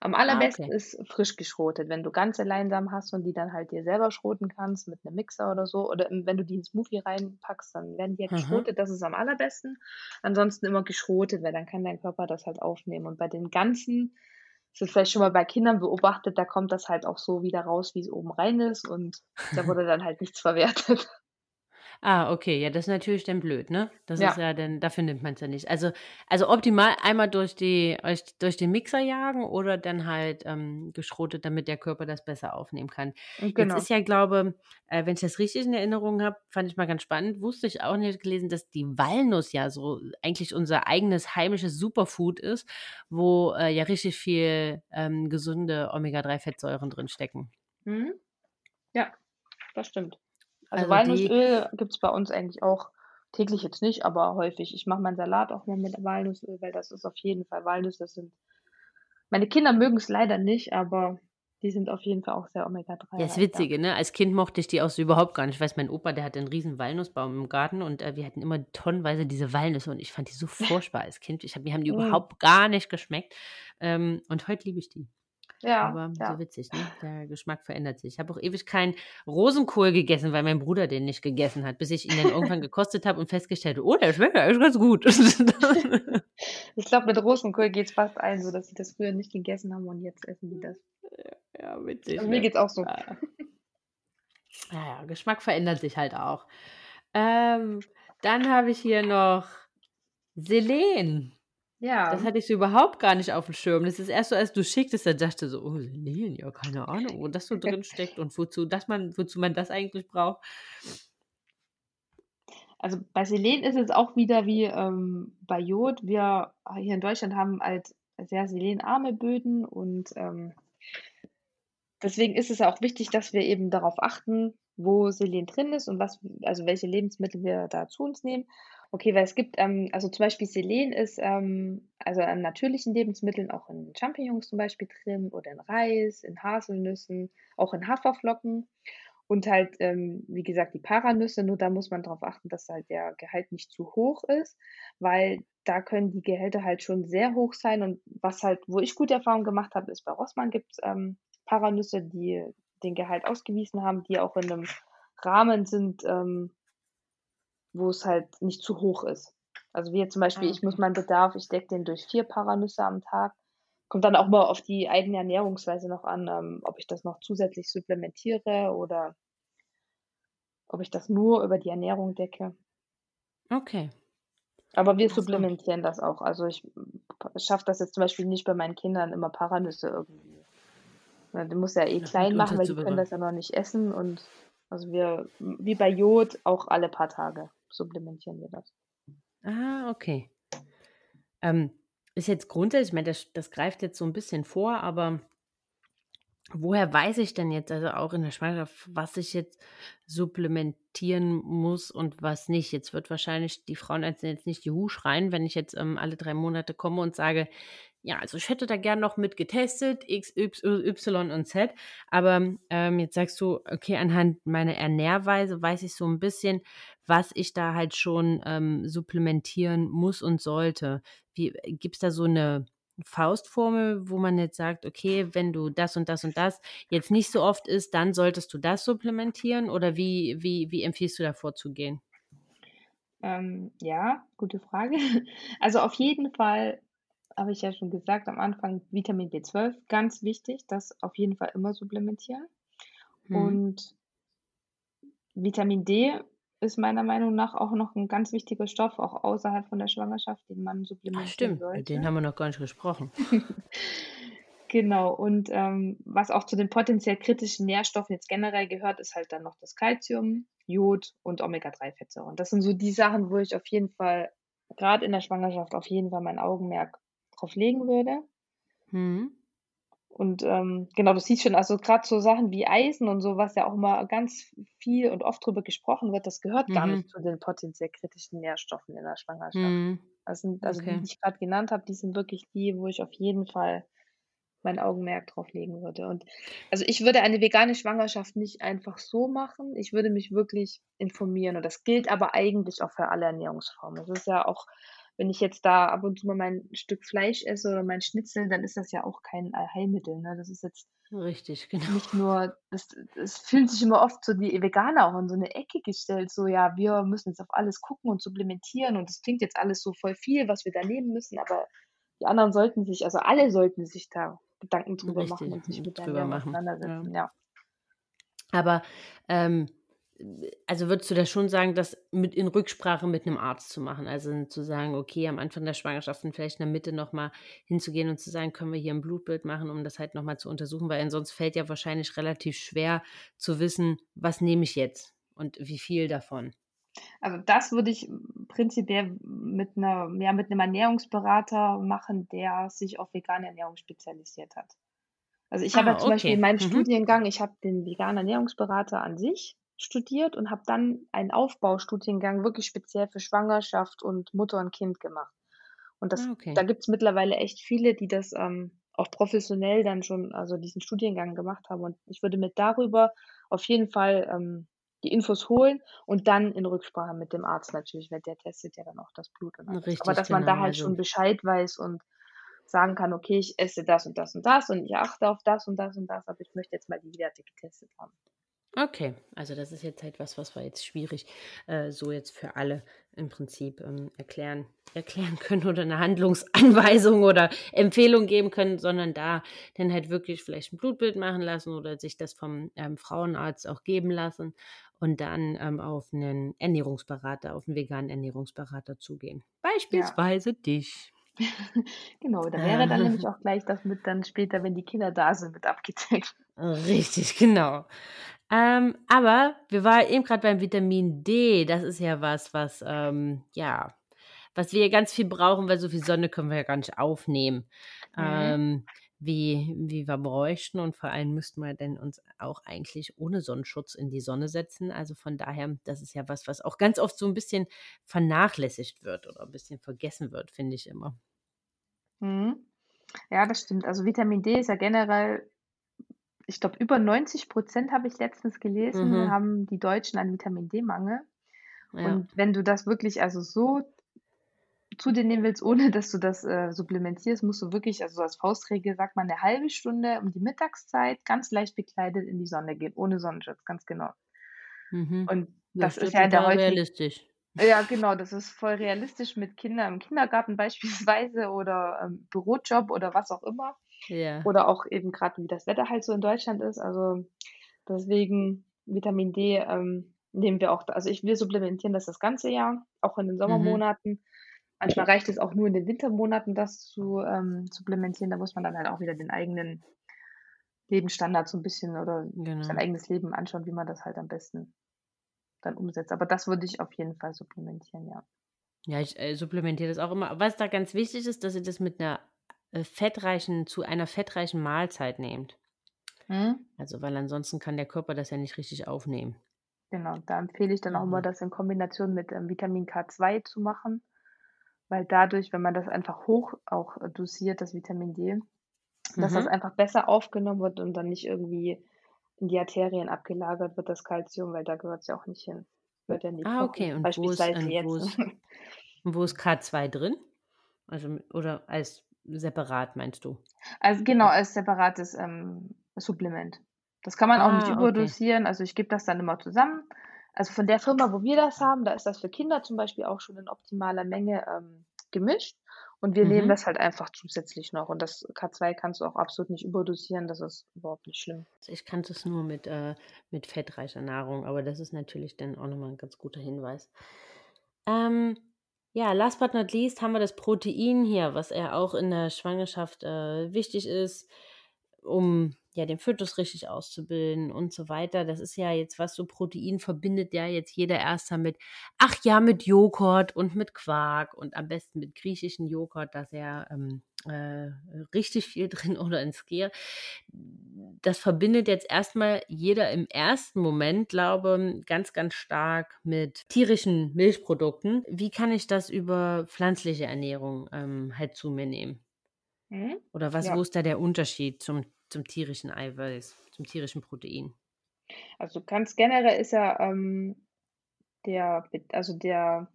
Am Ah, allerbesten okay. ist frisch geschrotet, wenn du ganze Leinsamen hast und die dann halt dir selber schroten kannst mit 'nem Mixer oder so oder, hm, wenn du die in Smoothie reinpackst, dann werden die ja Aha. geschrotet, das ist am allerbesten. Ansonsten immer geschrotet, weil dann kann dein Körper das halt aufnehmen. Und bei den ganzen das vielleicht schon mal bei Kindern beobachtet, da kommt das halt auch so wieder raus, wie's oben rein ist und da wurde dann halt nichts verwertet. Ah, okay, ja, das ist natürlich dann blöd, ne? Das ist Ja. ja dann dafür nimmt man's ja nicht. Also also optimal einmal durch die euch durch den Mixer jagen oder dann halt, ähm, geschrotet, damit der Körper das besser aufnehmen kann. Hm, Jetzt genau. ist ja, glaube äh, wenn ich das richtig in Erinnerung habe, fand ich mal ganz spannend, wusste ich auch nicht gelesen, dass die Walnuss ja so eigentlich unser eigenes heimisches Superfood ist, wo, äh, ja richtig viel, ähm, gesunde Omega-3-Fettsäuren drinstecken. Mhm. Ja, das stimmt. Also Also Walnussöl gibt's bei uns eigentlich auch täglich jetzt nicht, aber häufig. Ich mache meinen Salat auch mal mit Walnussöl, weil das ist auf jeden Fall Walnüsse sind meine Kinder mögen's leider nicht, aber die sind auf jeden Fall auch sehr Ja, Omega-3 das reich, ja. Witzige, ne? Als Kind mochte ich die auch so überhaupt gar nicht. Ich weiß, mein Opa, der hatte 'n riesen Walnussbaum im Garten und, äh, wir hatten immer tonnenweise diese Walnüsse und ich fand die so furchtbar als Kind. Ich habe mir haben die Mhm. überhaupt gar nicht geschmeckt. Ähm, und heute liebe ich die. Ja, Aber so ja. witzig, ne? Der Geschmack verändert sich. Ich habe auch ewig keinen Rosenkohl gegessen, weil mein Bruder den nicht gegessen hat, bis ich ihn dann irgendwann gekostet habe und festgestellt habe: „Oh, der schmeckt ja eigentlich ganz gut.“ Ich glaube, mit Rosenkohl geht's fast allen so, dass sie das früher nicht gegessen haben und jetzt essen die das. Ja, witzig, Also mir ne? geht's auch so. Ja. Ja, ja, Geschmack verändert sich halt auch. Ähm, dann habe ich hier noch Selen. Das Ja. hatte ich so überhaupt gar nicht auf'm Schirm. Das ist erst so, als du schicktest, da dachte ich so: „Oh, Selen, ja, keine Ahnung, wo das so drinsteckt und wozu das man wozu man das eigentlich braucht.“ Also bei Selen ist es auch wieder wie, ähm, bei Jod. Wir hier in Deutschland haben halt sehr selenarme Böden und, ähm deswegen ist es ja auch wichtig, dass wir eben darauf achten, wo Selen drin ist und was also welche Lebensmittel wir da zu uns nehmen. Okay, weil es gibt, ähm also zum Beispiel Selen ist, ähm, also an natürlichen Lebensmitteln, auch in Champignons zum Beispiel drin oder in Reis, in Haselnüssen, auch in Haferflocken. Und halt, ähm, wie gesagt, die Paranüsse, nur da muss man drauf achten, dass halt der Gehalt nicht zu hoch ist, weil da können die Gehälter halt schon sehr hoch sein. Und was halt wo ich gute Erfahrungen gemacht habe, ist bei Rossmann gibt's, ähm, Paranüsse, die den Gehalt ausgewiesen haben, die auch in 'nem Rahmen sind, ähm, wo's halt nicht zu hoch ist. Also wie jetzt zum Beispiel, Ah, ich muss okay. meinen Bedarf ich decke den durch 4 Paranüsse am Tag. Kommt dann auch immer auf die eigene Ernährungsweise noch an, ähm, ob ich das noch zusätzlich supplementiere oder ob ich das nur über die Ernährung decke. Okay. Aber wir so. supplementieren das auch. Also ich schaffe das jetzt zum Beispiel nicht bei meinen Kindern immer Paranüsse irgendwie du musst ja eh Noch klein machen, weil die können das ja noch nicht essen und also wir wie bei Jod auch alle paar Tage supplementieren wir das. Ah, okay. Ähm, ist jetzt grundsätzlich ich meine, das das greift jetzt so 'n bisschen vor, aber woher weiß ich denn jetzt, also auch in der Schwangerschaft, was ich jetzt supplementieren muss und was nicht? Jetzt wird wahrscheinlich die Frauenärztin jetzt nicht Juhu schreien, wenn ich jetzt, ähm, alle 3 Monate komme und sage: „Ja, also ich hätte da gern noch mit getestet X, Y und Z.“ Aber, ähm, jetzt sagst du: „Okay, anhand meiner Ernährweise weiß ich so 'n bisschen, was ich da halt schon, ähm, supplementieren muss und sollte.“ Wie gibt's da so 'ne Faustformel, wo man jetzt sagt: „Okay, wenn du das und das und das jetzt nicht so oft isst, dann solltest du das supplementieren“, oder wie wie wie empfiehlst du da vorzugehen? Ähm, ja, gute Frage. Also auf jeden Fall habe ich ja schon gesagt am Anfang, Vitamin B12, ganz wichtig, das auf jeden Fall immer supplementieren. Mhm. Und Vitamin D ist meiner Meinung nach auch noch 'n ganz wichtiger Stoff, auch außerhalb von der Schwangerschaft, den man Ach supplementieren stimmt, über den sollte. haben wir noch gar nicht gesprochen. Genau, und ähm, was auch zu den potenziell kritischen Nährstoffen jetzt generell gehört, ist halt dann noch das Kalzium, Jod und Omega-3-Fettsäuren. Das sind so die Sachen, wo ich auf jeden Fall, gerade in der Schwangerschaft, auf jeden Fall mein Augenmerk drauf legen würde. Mhm. Und ähm, genau, du siehst schon, also gerade so Sachen wie Eisen und so, was ja auch immer ganz viel und oft drüber gesprochen wird, das gehört gar Mhm. nicht zu den potenziell kritischen Nährstoffen in der Schwangerschaft. Mhm. Das sind, also die, Okay. die ich gerade genannt habe, die sind wirklich die, wo ich auf jeden Fall mein Augenmerk drauf legen würde. Und also ich würde eine vegane Schwangerschaft nicht einfach so machen. Ich würde mich wirklich informieren. Und das gilt aber eigentlich auch für alle Ernährungsformen. Das ist ja auch, wenn ich jetzt da ab und zu mal mein Stück Fleisch esse oder mein Schnitzel, dann ist das ja auch kein Allheilmittel. Ne? Das ist jetzt Richtig, genau. nicht nur, das, es fühlen sich immer oft so die Veganer auch in so eine Ecke gestellt, so ja, wir müssen jetzt auf alles gucken und supplementieren und das klingt jetzt alles so voll viel, was wir da nehmen müssen, aber die anderen sollten sich, also alle sollten sich da Gedanken drüber machen Richtig, und sich mit drüber machen. Ja. auseinandersetzen, ja. Aber ähm, also würdest du da schon sagen, das mit in Rücksprache mit einem Arzt zu machen? Also zu sagen, okay, am Anfang der Schwangerschaft und vielleicht in der Mitte nochmal hinzugehen und zu sagen, können wir hier ein Blutbild machen, um das halt nochmal zu untersuchen, weil sonst fällt ja wahrscheinlich relativ schwer zu wissen, was nehme ich jetzt und wie viel davon. Also das würde ich prinzipiell mit einer, ja, mit einem Ernährungsberater machen, der sich auf vegane Ernährung spezialisiert hat. Also ich habe Ah, ja zum Beispiel in okay. meinem Mhm. Studiengang, ich habe den veganen Ernährungsberater an sich studiert und habe dann einen Aufbaustudiengang wirklich speziell für Schwangerschaft und Mutter und Kind gemacht. Und das, Ah, okay. da gibt es mittlerweile echt viele, die das ähm, auch professionell dann schon, also diesen Studiengang gemacht haben. Und ich würde mir darüber auf jeden Fall ähm, die Infos holen und dann in Rücksprache mit dem Arzt natürlich, weil der testet ja dann auch das Blut und alles. Aber Richtig, dass man da genau. halt Also schon Bescheid weiß und sagen kann, okay, ich esse das und das und das und ich achte auf das und das und das, aber ich möchte jetzt mal die Werte getestet haben. Okay, also das ist jetzt halt was, was wir jetzt schwierig äh, so jetzt für alle im Prinzip ähm, erklären, erklären können oder eine Handlungsanweisung oder Empfehlung geben können, sondern da dann halt wirklich vielleicht ein Blutbild machen lassen oder sich das vom ähm, Frauenarzt auch geben lassen und dann ähm, auf einen Ernährungsberater, auf einen veganen Ernährungsberater zugehen. Ja, Beispielsweise dich. genau, da wäre dann nämlich auch gleich das mit dann später, wenn die Kinder da sind, mit abgedeckt. Richtig, genau. Ähm, aber wir waren eben gerade beim Vitamin D. Das ist ja was, was, ähm, ja, was wir ganz viel brauchen, weil so viel Sonne können wir ja gar nicht aufnehmen, Mhm. ähm, wie, wie wir bräuchten. Und vor allem müssten wir denn uns auch eigentlich ohne Sonnenschutz in die Sonne setzen. Also von daher, das ist ja was, was auch ganz oft so ein bisschen vernachlässigt wird oder ein bisschen vergessen wird, finde ich immer. Mhm. Ja, das stimmt. Also Vitamin D ist ja generell, ich glaube, über 90 Prozent habe ich letztens gelesen, Mhm. haben die Deutschen einen Vitamin D-Mangel. Ja. Und wenn du das wirklich also so zu dir nehmen willst, ohne dass du das äh, supplementierst, musst du wirklich, also so als Faustregel sagt man, eine halbe Stunde um die Mittagszeit ganz leicht bekleidet in die Sonne gehen, ohne Sonnenschutz, ganz genau. Mhm. Und Ja, das ist ja der total heutigen, realistisch. ja genau, das ist voll realistisch mit Kindern im Kindergarten beispielsweise oder ähm, Bürojob oder was auch immer. Ja. Oder auch eben gerade, wie das Wetter halt so in Deutschland ist. Also deswegen Vitamin D ähm, nehmen wir auch, da- also ich, wir supplementieren das das ganze Jahr, auch in den Mhm. Sommermonaten. Manchmal reicht es auch nur in den Wintermonaten, das zu ähm, supplementieren. Da muss man dann halt auch wieder den eigenen Lebensstandard so ein bisschen oder sein Genau. eigenes Leben anschauen, wie man das halt am besten dann umsetzt. Aber das würde ich auf jeden Fall supplementieren, ja. Ja, ich äh, supplementiere das auch immer. Was da ganz wichtig ist, dass ihr das mit einer fettreichen, zu einer fettreichen Mahlzeit nehmt. Mhm. Also, weil ansonsten kann der Körper das ja nicht richtig aufnehmen. Genau, da empfehle ich dann auch immer, Mhm. das in Kombination mit ähm, Vitamin K2 zu machen, weil dadurch, wenn man das einfach hoch auch äh, dosiert, das Vitamin D, dass das Mhm. einfach besser aufgenommen wird und dann nicht irgendwie in die Arterien abgelagert wird, das Kalzium, weil da gehört es ja auch nicht hin. Gehört ja die Ah, okay. Und wo ist, beispielsweise und wo ist, und wo ist K2 drin? Also, oder als separat meinst du? Also genau, Als, separates ähm, Supplement. Das kann man auch nicht ah, okay. überdosieren, also ich gebe das dann immer zusammen. Also von der Firma, wo wir das haben, da ist das für Kinder zum Beispiel auch schon in optimaler Menge ähm, gemischt. Und wir nehmen Mhm. das halt einfach zusätzlich noch. Und das K2 kannst du auch absolut nicht überdosieren, das ist überhaupt nicht schlimm. Also ich kannte es nur mit, äh, mit fettreicher Nahrung, aber das ist natürlich dann auch nochmal ein ganz guter Hinweis. Ähm, ja, last but not least haben wir das Protein hier, was ja auch in der Schwangerschaft äh, wichtig ist. um ja den Fötus richtig auszubilden und so weiter. Das ist ja jetzt was so Protein verbindet ja jetzt jeder erster mit, ach ja, mit Joghurt und mit Quark und am besten mit griechischen Joghurt, da ist ja ähm, äh, richtig viel drin oder ins Skier. Das verbindet jetzt erstmal jeder im ersten Moment, glaube ganz, ganz stark mit tierischen Milchprodukten. Wie kann ich das über pflanzliche Ernährung ähm, halt zu mir nehmen? Mhm. Oder was, ja. wo ist da der Unterschied zum, zum tierischen Eiweiß, zum tierischen Protein? Also ganz generell ist ja ähm, der, also der,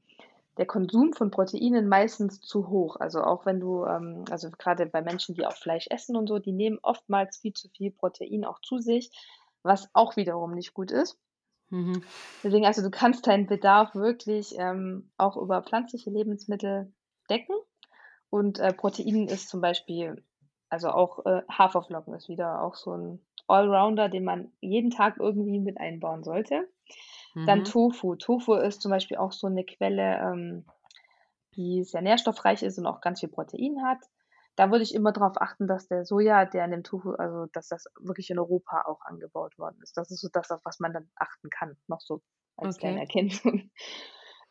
der Konsum von Proteinen meistens zu hoch. Also auch wenn du, ähm, also gerade bei Menschen, die auch Fleisch essen und so, die nehmen oftmals viel zu viel Protein auch zu sich, was auch wiederum nicht gut ist. Mhm. Deswegen, also du kannst deinen Bedarf wirklich ähm, auch über pflanzliche Lebensmittel decken. Und äh, Protein ist zum Beispiel, also auch äh, Haferflocken ist wieder auch so ein Allrounder, den man jeden Tag irgendwie mit einbauen sollte. Mhm. Dann Tofu. Tofu ist zum Beispiel auch so eine Quelle, ähm, die sehr nährstoffreich ist und auch ganz viel Protein hat. Da würde ich immer darauf achten, dass der Soja, der in dem Tofu, also dass das wirklich in Europa auch angebaut worden ist. Das ist so das, auf was man dann achten kann, noch so als okay. kleine Erkenntnis.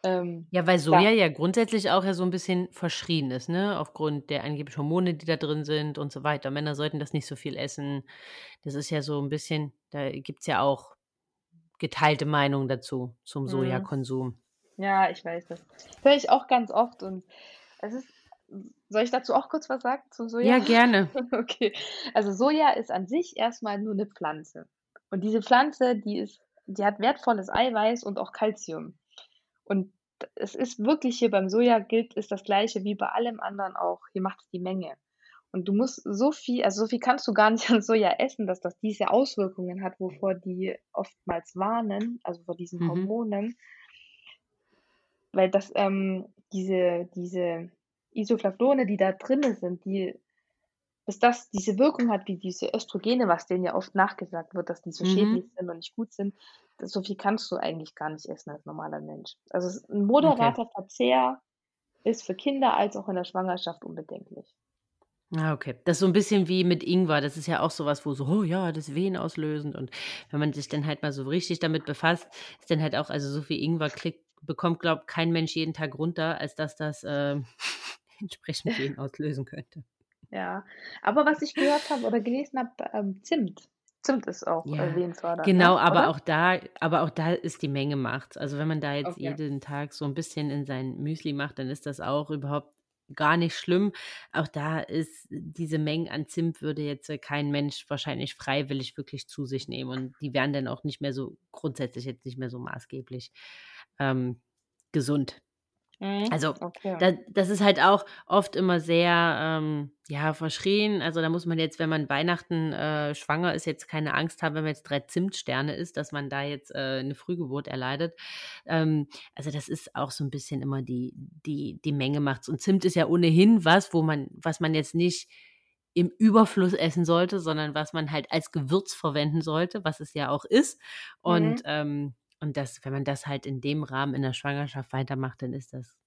Ähm, ja, weil Soja ja. ja grundsätzlich auch ja so ein bisschen verschrien ist, ne? Aufgrund der angeblichen Hormone, die da drin sind und so weiter. Männer sollten das nicht so viel essen. Das ist ja so ein bisschen, da gibt es ja auch geteilte Meinungen dazu, zum mhm. Sojakonsum. Ja, ich weiß das. Höre ich auch ganz oft und es ist, soll ich dazu auch kurz was sagen zu Soja? Ja, gerne. okay. Also Soja ist an sich erstmal nur eine Pflanze. Und diese Pflanze, die ist, die hat wertvolles Eiweiß und auch Kalzium. Und es ist wirklich hier beim Soja gilt, ist das gleiche wie bei allem anderen auch. Hier macht es die Menge. Und du musst so viel, also so viel kannst du gar nicht an Soja essen, dass das diese Auswirkungen hat, wovor die oftmals warnen, also vor diesen mhm. Hormonen. Weil das, ähm, diese, diese Isoflavone, die da drin sind, die bis das diese Wirkung hat, wie diese Östrogene, was denen ja oft nachgesagt wird, dass die so mhm. schädlich sind und nicht gut sind, das, so viel kannst du eigentlich gar nicht essen als normaler Mensch. Also ein moderater okay. Verzehr ist für Kinder als auch in der Schwangerschaft unbedenklich. Ah, okay. Das ist so ein bisschen wie mit Ingwer. Das ist ja auch sowas, wo so, oh ja, das ist venenauslösend. Und wenn man sich dann halt mal so richtig damit befasst, ist dann halt auch, also so viel Ingwer kriegt, bekommt, glaubt kein Mensch jeden Tag runter, als dass das äh, entsprechend Venen auslösen könnte. Ja, aber was ich gehört habe oder gelesen habe, ähm, Zimt. Zimt ist auch äh, Ja, wehenfördernd, ne? genau, aber auch da, aber auch da ist die Menge macht's. Also wenn man da jetzt Okay. jeden Tag so ein bisschen in sein Müsli macht, dann ist das auch überhaupt gar nicht schlimm. Auch da ist diese Menge an Zimt würde jetzt kein Mensch wahrscheinlich freiwillig wirklich zu sich nehmen und die wären dann auch nicht mehr so grundsätzlich jetzt nicht mehr so maßgeblich ähm, gesund. Mhm, also okay. da, das ist halt auch oft immer sehr ähm, ja verschrien. Also da muss man jetzt, wenn man Weihnachten äh, schwanger ist, jetzt keine Angst haben, wenn man jetzt drei Zimtsterne ist, dass man da jetzt äh, eine Frühgeburt erleidet. Ähm, also das ist auch so ein bisschen immer die die die Menge macht's. Und Zimt ist ja ohnehin was, wo man was man jetzt nicht im Überfluss essen sollte, sondern was man halt als Gewürz verwenden sollte, was es ja auch ist. Und mhm. ähm, und das, wenn man das halt in dem Rahmen in der Schwangerschaft weitermacht, dann ist das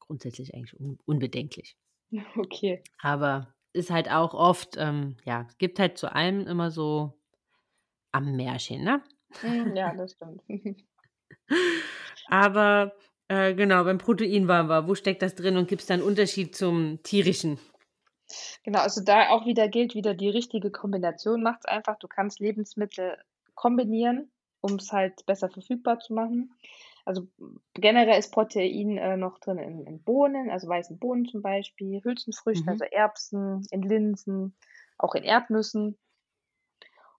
grundsätzlich eigentlich un unbedenklich. Okay. Aber ist halt auch oft, ähm, ja, gibt halt zu allem immer so am Märchen, ne? Mhm, ja, das stimmt. Aber äh, genau, beim Protein waren wir. Wo steckt das drin und gibt es da einen Unterschied zum tierischen? Genau, also da auch wieder gilt wieder die richtige Kombination macht es einfach. Du kannst Lebensmittel kombinieren um es halt besser verfügbar zu machen. Also generell ist Protein äh, noch drin in, in, Bohnen, also weißen Bohnen zum Beispiel, Hülsenfrüchten, mhm. also Erbsen, in Linsen, auch in Erdnüssen.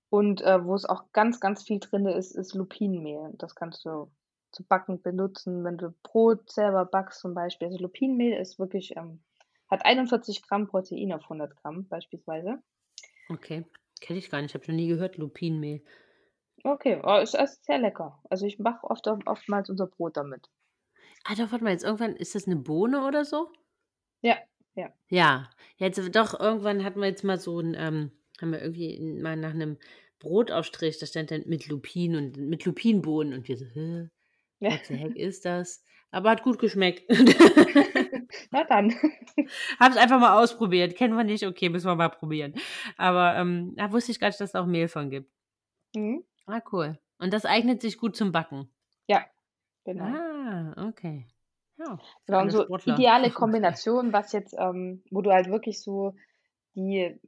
Und äh, wo es auch ganz, ganz viel drin ist, ist Lupinenmehl. Das kannst du zu backen benutzen, wenn du Brot selber backst zum Beispiel. Also Lupinenmehl ist wirklich, ähm, hat 41 Gramm Protein auf 100 Gramm beispielsweise. Okay, kenne ich gar nicht, habe noch nie gehört, Lupinenmehl. Okay, oh, ist ist sehr lecker. Also, ich mache oft oftmals unser Brot damit. Ah, doch, warte mal, jetzt irgendwann ist das eine Bohne oder so? Ja, ja. Ja, jetzt doch, irgendwann hatten wir jetzt mal so ein, ähm, haben wir irgendwie mal nach einem Brotaufstrich, da stand dann mit Lupin und mit Lupinbohnen und wir so: „Hä, Ja. what the heck ist das?“ aber hat gut geschmeckt. Na dann. Hab's einfach mal ausprobiert. Kennen wir nicht, okay, müssen wir mal probieren. Aber ähm, da wusste ich gar nicht, dass es auch Mehl von gibt. Mhm. Ah, cool. Und das eignet sich gut zum Backen. Ja, genau. Ah, okay. Ja, Genau, und so Sportler. ideale Kombination, was jetzt, ähm, wo du halt wirklich so die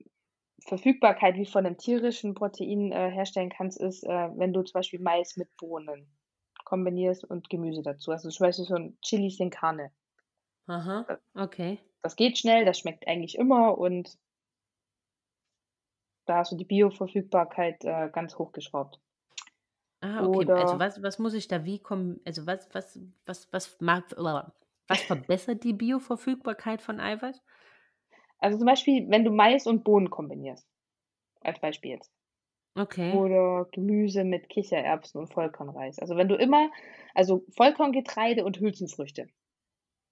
Verfügbarkeit wie von einem tierischen Protein äh, herstellen kannst, ist, äh, wenn du zum Beispiel Mais mit Bohnen kombinierst und Gemüse dazu. Also zum Beispiel so ein Chili sin Carne. Aha, okay. Das geht schnell, das schmeckt eigentlich immer und da hast du die Bioverfügbarkeit äh, ganz hochgeschraubt. Ah, okay. Also Oder was, was muss ich da wie kommen? Also was, was, was, was macht, was verbessert die Bioverfügbarkeit von Eiweiß? also zum Beispiel, wenn du Mais und Bohnen kombinierst, als Beispiel jetzt. Okay. Oder Gemüse mit Kichererbsen und Vollkornreis. Also wenn du immer, also Vollkorngetreide und Hülsenfrüchte.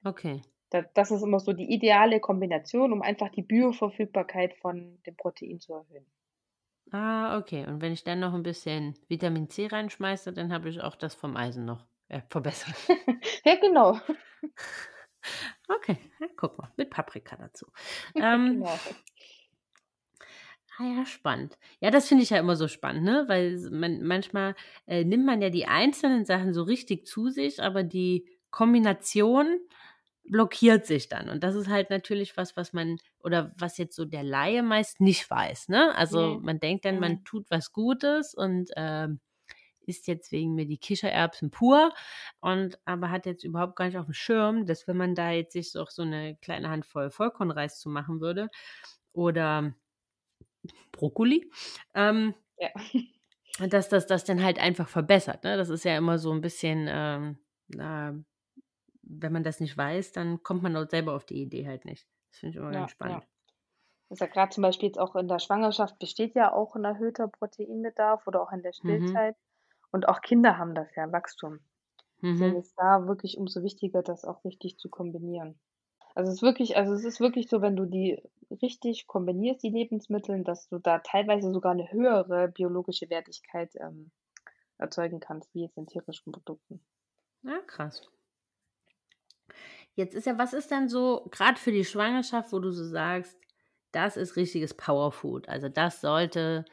Okay. Da, das ist immer so die ideale Kombination, um einfach die Bioverfügbarkeit von dem Protein zu erhöhen. Ah, okay. Und wenn ich dann noch ein bisschen Vitamin C reinschmeiße, dann habe ich auch das vom Eisen noch äh, verbessert. ja, genau. Okay, ja, guck mal, mit Paprika dazu. Ähm, genau. Ah ja, spannend. Ja, das finde ich ja immer so spannend, ne? Weil man, manchmal äh, nimmt man ja die einzelnen Sachen so richtig zu sich, aber die Kombination blockiert sich dann. Und das ist halt natürlich was, was man, oder was jetzt so der Laie meist nicht weiß, ne? Also Nee. man denkt dann, man Mhm. tut was Gutes und ähm, isst jetzt wegen mir die Kichererbsen pur und aber hat jetzt überhaupt gar nicht auf dem Schirm, dass wenn man da jetzt sich auch so eine kleine Handvoll Vollkornreis zu machen würde oder Brokkoli, ähm, Ja. dass das das dann halt einfach verbessert. Ne? Das ist ja immer so ein bisschen, ähm, wenn man das nicht weiß, dann kommt man auch selber auf die Idee halt nicht. Das finde ich immer Ja, ganz spannend. ja. Das ist ja gerade zum Beispiel jetzt auch in der Schwangerschaft besteht ja auch ein erhöhter Proteinbedarf oder auch in der Mhm. Stillzeit. Und auch Kinder haben das ja, Wachstum. Deswegen Mhm. ist da wirklich umso wichtiger, das auch richtig zu kombinieren. Also es ist wirklich, also es ist wirklich so, wenn du die richtig kombinierst, die Lebensmittel, dass du da teilweise sogar eine höhere biologische Wertigkeit ähm, erzeugen kannst, wie jetzt in tierischen Produkten. Ja, krass. Jetzt ist ja, was ist denn so, gerade für die Schwangerschaft, wo du so sagst, das ist richtiges Powerfood. Also das sollte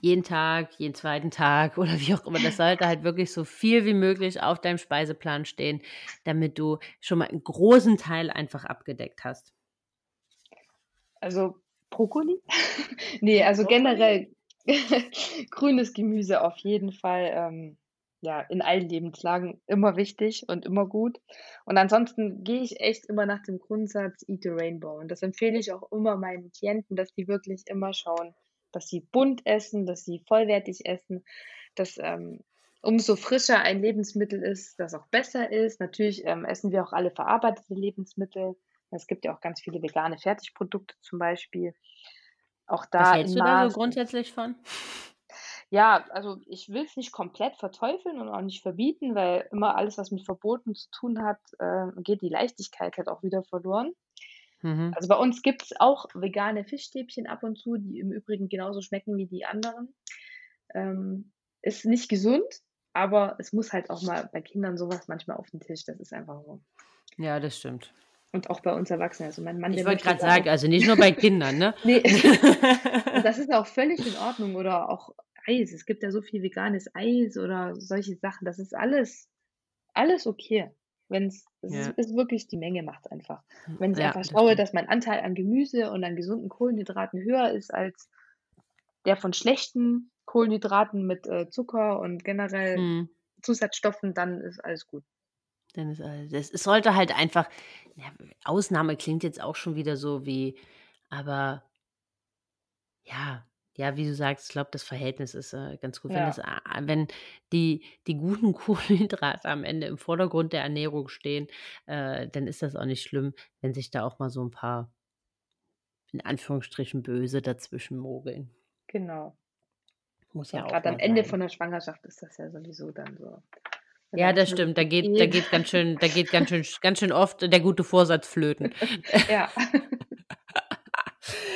jeden Tag, jeden zweiten Tag oder wie auch immer, das sollte halt wirklich so viel wie möglich auf deinem Speiseplan stehen, damit du schon mal einen großen Teil einfach abgedeckt hast. Also Brokkoli? nee, also generell grünes Gemüse auf jeden Fall, ähm, ja, in allen Lebenslagen immer wichtig und immer gut. Und ansonsten gehe ich echt immer nach dem Grundsatz Eat the Rainbow. Und das empfehle ich auch immer meinen Klienten, dass die wirklich immer schauen, dass sie bunt essen, dass sie vollwertig essen, dass ähm, umso frischer ein Lebensmittel ist, das auch besser ist. Natürlich ähm, essen wir auch alle verarbeitete Lebensmittel. Es gibt ja auch ganz viele vegane Fertigprodukte zum Beispiel. Auch Was da hältst in du da so grundsätzlich von? Ja, also ich will es nicht komplett verteufeln und auch nicht verbieten, weil immer alles, was mit Verboten zu tun hat, äh, geht die Leichtigkeit halt auch wieder verloren. Mhm. Also bei uns gibt es auch vegane Fischstäbchen ab und zu, die im Übrigen genauso schmecken wie die anderen. Ähm, ist nicht gesund, aber es muss halt auch mal bei Kindern sowas manchmal auf den Tisch. Das ist einfach so. Ja, das stimmt. Und auch bei uns Erwachsenen. Also mein Mann, Ich wollte gerade sagen, also nicht nur bei Kindern, ne? Nee, das ist auch völlig in Ordnung. Oder auch Eis. Es gibt ja so viel veganes Eis oder solche Sachen. Das ist alles, alles okay. Wenn es, ist, Ja, ist wirklich die Menge macht einfach. Wenn ich ja, einfach das schaue, stimmt. dass mein Anteil an Gemüse und an gesunden Kohlenhydraten höher ist als der von schlechten Kohlenhydraten mit äh, Zucker und generell Mhm. Zusatzstoffen, dann ist alles gut. Dann ist alles. Es, es sollte halt einfach, ja, Ausnahme klingt jetzt auch schon wieder so wie, aber ja, ja, wie du sagst, ich glaube, das Verhältnis ist äh, ganz gut. Wenn das, Ja, wenn die, die guten Kohlenhydrate am Ende im Vordergrund der Ernährung stehen, äh, dann ist das auch nicht schlimm, wenn sich da auch mal so ein paar, in Anführungsstrichen, böse dazwischen mogeln. genau. Muss Und ja auch gerade am mal Ende sein. von der Schwangerschaft ist das ja sowieso dann so. Ja, da das stimmt. Da geht, da geht ganz schön, da geht ganz schön, ganz schön oft der gute Vorsatz flöten. Ja.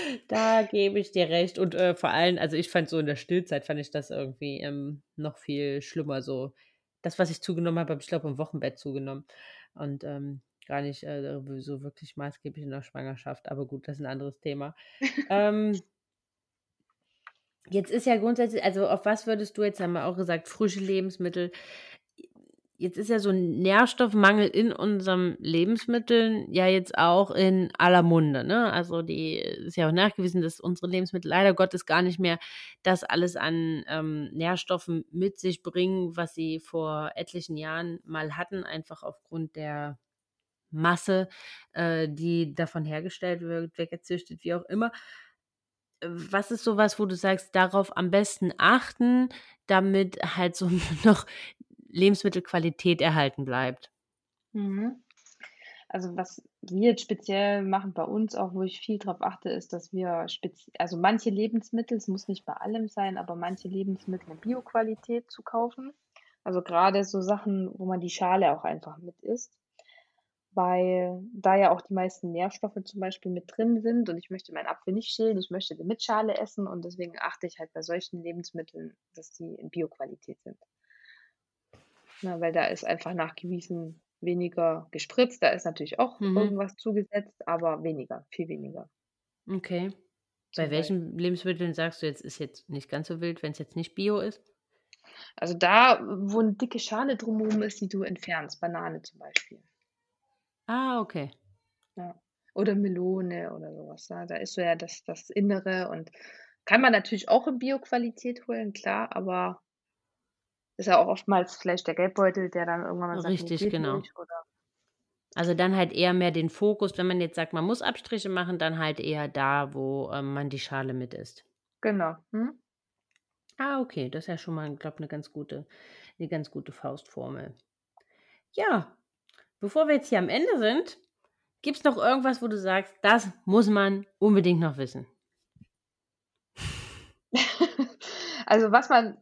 Da gebe ich dir recht. Und äh, vor allem, also ich fand so in der Stillzeit, fand ich das irgendwie ähm, noch viel schlimmer so. das, was ich zugenommen habe, habe ich glaube im Wochenbett zugenommen. Und ähm, gar nicht äh, so wirklich maßgeblich in der Schwangerschaft. Aber gut, das ist ein anderes Thema. ähm, jetzt ist ja grundsätzlich, also auf was würdest du jetzt, haben wir auch gesagt, frische Lebensmittel. Jetzt ist ja so ein Nährstoffmangel in unseren Lebensmitteln ja jetzt auch in aller Munde. Ne? Also die ist ja auch nachgewiesen, dass unsere Lebensmittel leider Gottes gar nicht mehr das alles an ähm, Nährstoffen mit sich bringen, was sie vor etlichen Jahren mal hatten, einfach aufgrund der Masse, äh, die davon hergestellt wird, weggezüchtet, wie auch immer. Was ist sowas, wo du sagst, darauf am besten achten, damit halt so noch Lebensmittelqualität erhalten bleibt? Mhm. Also was wir jetzt speziell machen bei uns auch, wo ich viel drauf achte, ist, dass wir also manche Lebensmittel, es muss nicht bei allem sein, aber manche Lebensmittel in Bioqualität zu kaufen. Also gerade so Sachen, wo man die Schale auch einfach mit isst weil da ja auch die meisten Nährstoffe zum Beispiel mit drin sind und ich möchte meinen Apfel nicht schälen, ich möchte den mit Schale essen und deswegen achte ich halt bei solchen Lebensmitteln, dass die in Bioqualität sind. Na, weil da ist einfach nachgewiesen weniger gespritzt, da ist natürlich auch mhm. irgendwas zugesetzt, aber weniger, viel weniger. Okay. Bei welchen Lebensmitteln sagst du jetzt, ist jetzt nicht ganz so wild, wenn es jetzt nicht Bio ist? Also da, wo eine dicke Schale drumherum ist, die du entfernst, Banane zum Beispiel. Ah, okay. Ja. Oder Melone oder sowas. Ja. Da ist so ja das, das Innere und kann man natürlich auch in Bioqualität holen, klar, aber ist ja auch oftmals vielleicht der Gelbbeutel, der dann irgendwann mal sagt, Richtig, genau. Also dann halt eher mehr den Fokus, wenn man jetzt sagt, man muss Abstriche machen, dann halt eher da, wo ähm, man die Schale mit isst. Genau. Hm? Ah, okay, das ist ja schon mal, glaube ich, eine ganz gute, eine ganz gute Faustformel. Ja, Bevor wir jetzt hier am Ende sind, gibt es noch irgendwas, wo du sagst, das muss man unbedingt noch wissen? also was man,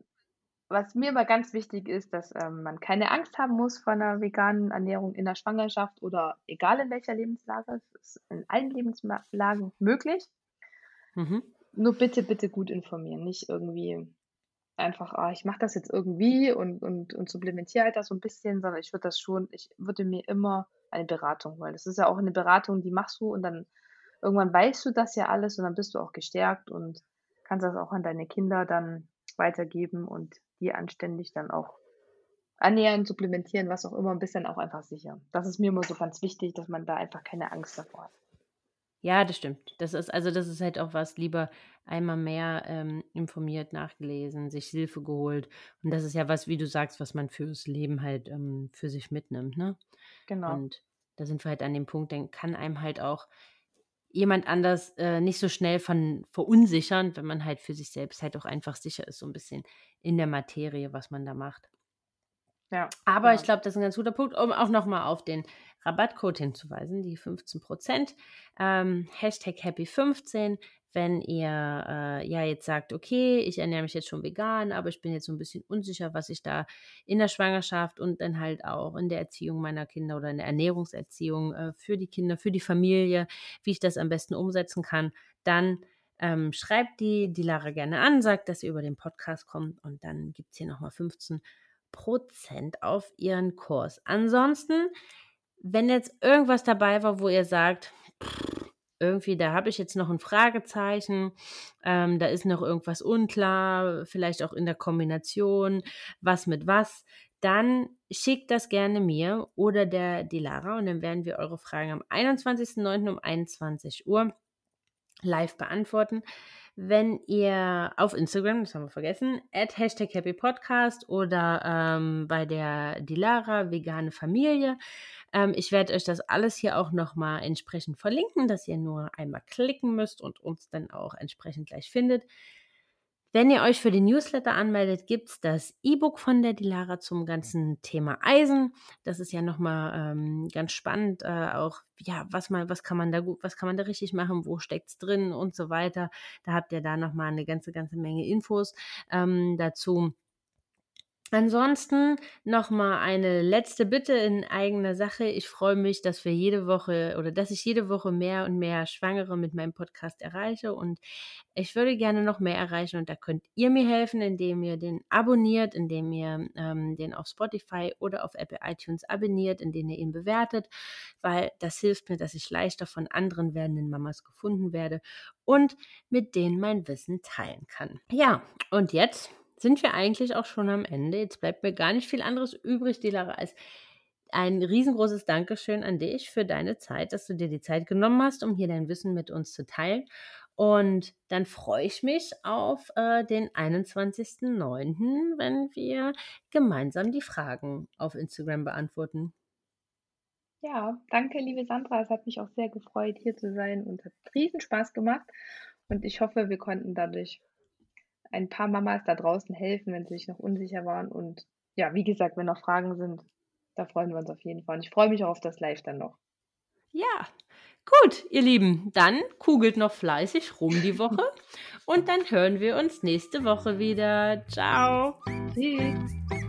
was mir immer ganz wichtig ist, dass ähm, man keine Angst haben muss vor einer veganen Ernährung in der Schwangerschaft oder egal in welcher Lebenslage. Es ist in allen Lebenslagen möglich. Mhm. Nur bitte, bitte gut informieren, nicht irgendwie einfach, ah, ich mache das jetzt irgendwie und, und, und supplementiere halt das so ein bisschen, sondern ich würde das schon, ich würde mir immer eine Beratung holen. Das ist ja auch eine Beratung, die machst du und dann irgendwann weißt du das ja alles und dann bist du auch gestärkt und kannst das auch an deine Kinder dann weitergeben und die anständig dann auch ernähren, supplementieren, was auch immer, ein bisschen auch einfach sicher. Das ist mir immer so ganz wichtig, dass man da einfach keine Angst davor hat. Ja, das stimmt. Das ist also das ist halt auch was, lieber einmal mehr ähm, informiert, nachgelesen, sich Hilfe geholt. Und das ist ja was, wie du sagst, was man fürs Leben halt ähm, für sich mitnimmt, ne? Genau. Und da sind wir halt an dem Punkt, dann kann einem halt auch jemand anders äh, nicht so schnell von verunsichern, wenn man halt für sich selbst halt auch einfach sicher ist, so ein bisschen in der Materie, was man da macht. Ja. Aber genau. ich glaube, das ist ein ganz guter Punkt, um auch nochmal auf den Rabattcode hinzuweisen, die 15%. Ähm, Hashtag Happy15, wenn ihr äh, ja jetzt sagt, okay, ich ernähre mich jetzt schon vegan, aber ich bin jetzt so ein bisschen unsicher, was ich da in der Schwangerschaft und dann halt auch in der Erziehung meiner Kinder oder in der Ernährungserziehung äh, für die Kinder, für die Familie, wie ich das am besten umsetzen kann, dann ähm, schreibt die, die Lara gerne an, sagt, dass ihr über den Podcast kommt und dann gibt es hier nochmal 15 Prozent auf ihren Kurs. Ansonsten wenn jetzt irgendwas dabei war, wo ihr sagt, irgendwie, da habe ich jetzt noch ein Fragezeichen, ähm, da ist noch irgendwas unklar, vielleicht auch in der Kombination, was mit was, dann schickt das gerne mir oder der die Lara und dann werden wir eure Fragen am 21.09. um 21 Uhr live beantworten. Wenn ihr auf Instagram, das haben wir vergessen, at Hashtag Happy Podcast oder ähm, bei der Dilara Vegane Familie ähm, ich werde euch das alles hier auch nochmal entsprechend verlinken, dass ihr nur einmal klicken müsst und uns dann auch entsprechend gleich findet. Wenn ihr euch für den Newsletter anmeldet, gibt es das E-Book von der Dilara zum ganzen Thema Eisen. Das ist ja nochmal ähm, ganz spannend, äh, auch, ja, was man, was kann man da gut, was kann man da richtig machen, wo steckt es drin und so weiter. Da habt ihr da nochmal eine ganze, ganze Menge Infos ähm, dazu. Ansonsten noch mal eine letzte Bitte in eigener Sache. Ich freue mich, dass wir jede Woche oder dass ich jede Woche mehr und mehr Schwangere mit meinem Podcast erreiche und ich würde gerne noch mehr erreichen und da könnt ihr mir helfen, indem ihr den abonniert, indem ihr ähm, den auf Spotify oder auf Apple iTunes abonniert, indem ihr ihn bewertet, weil das hilft mir, dass ich leichter von anderen werdenden Mamas gefunden werde und mit denen mein Wissen teilen kann. Ja, und jetzt sind wir eigentlich auch schon am Ende. Jetzt bleibt mir gar nicht viel anderes übrig, Dilara, als ein riesengroßes Dankeschön an dich für deine Zeit, dass du dir die Zeit genommen hast, um hier dein Wissen mit uns zu teilen. Und dann freue ich mich auf äh, den 21.09., wenn wir gemeinsam die Fragen auf Instagram beantworten. Ja, danke, liebe Sandra. Es hat mich auch sehr gefreut, hier zu sein und hat riesen Spaß gemacht. Und ich hoffe, wir konnten dadurch ein paar Mamas da draußen helfen, wenn sie sich noch unsicher waren. Und ja, wie gesagt, wenn noch Fragen sind, da freuen wir uns auf jeden Fall. Und ich freue mich auch auf das Live dann noch. Ja, gut, ihr Lieben, dann kugelt noch fleißig rum die Woche und dann hören wir uns nächste Woche wieder. Ciao. Tschüss.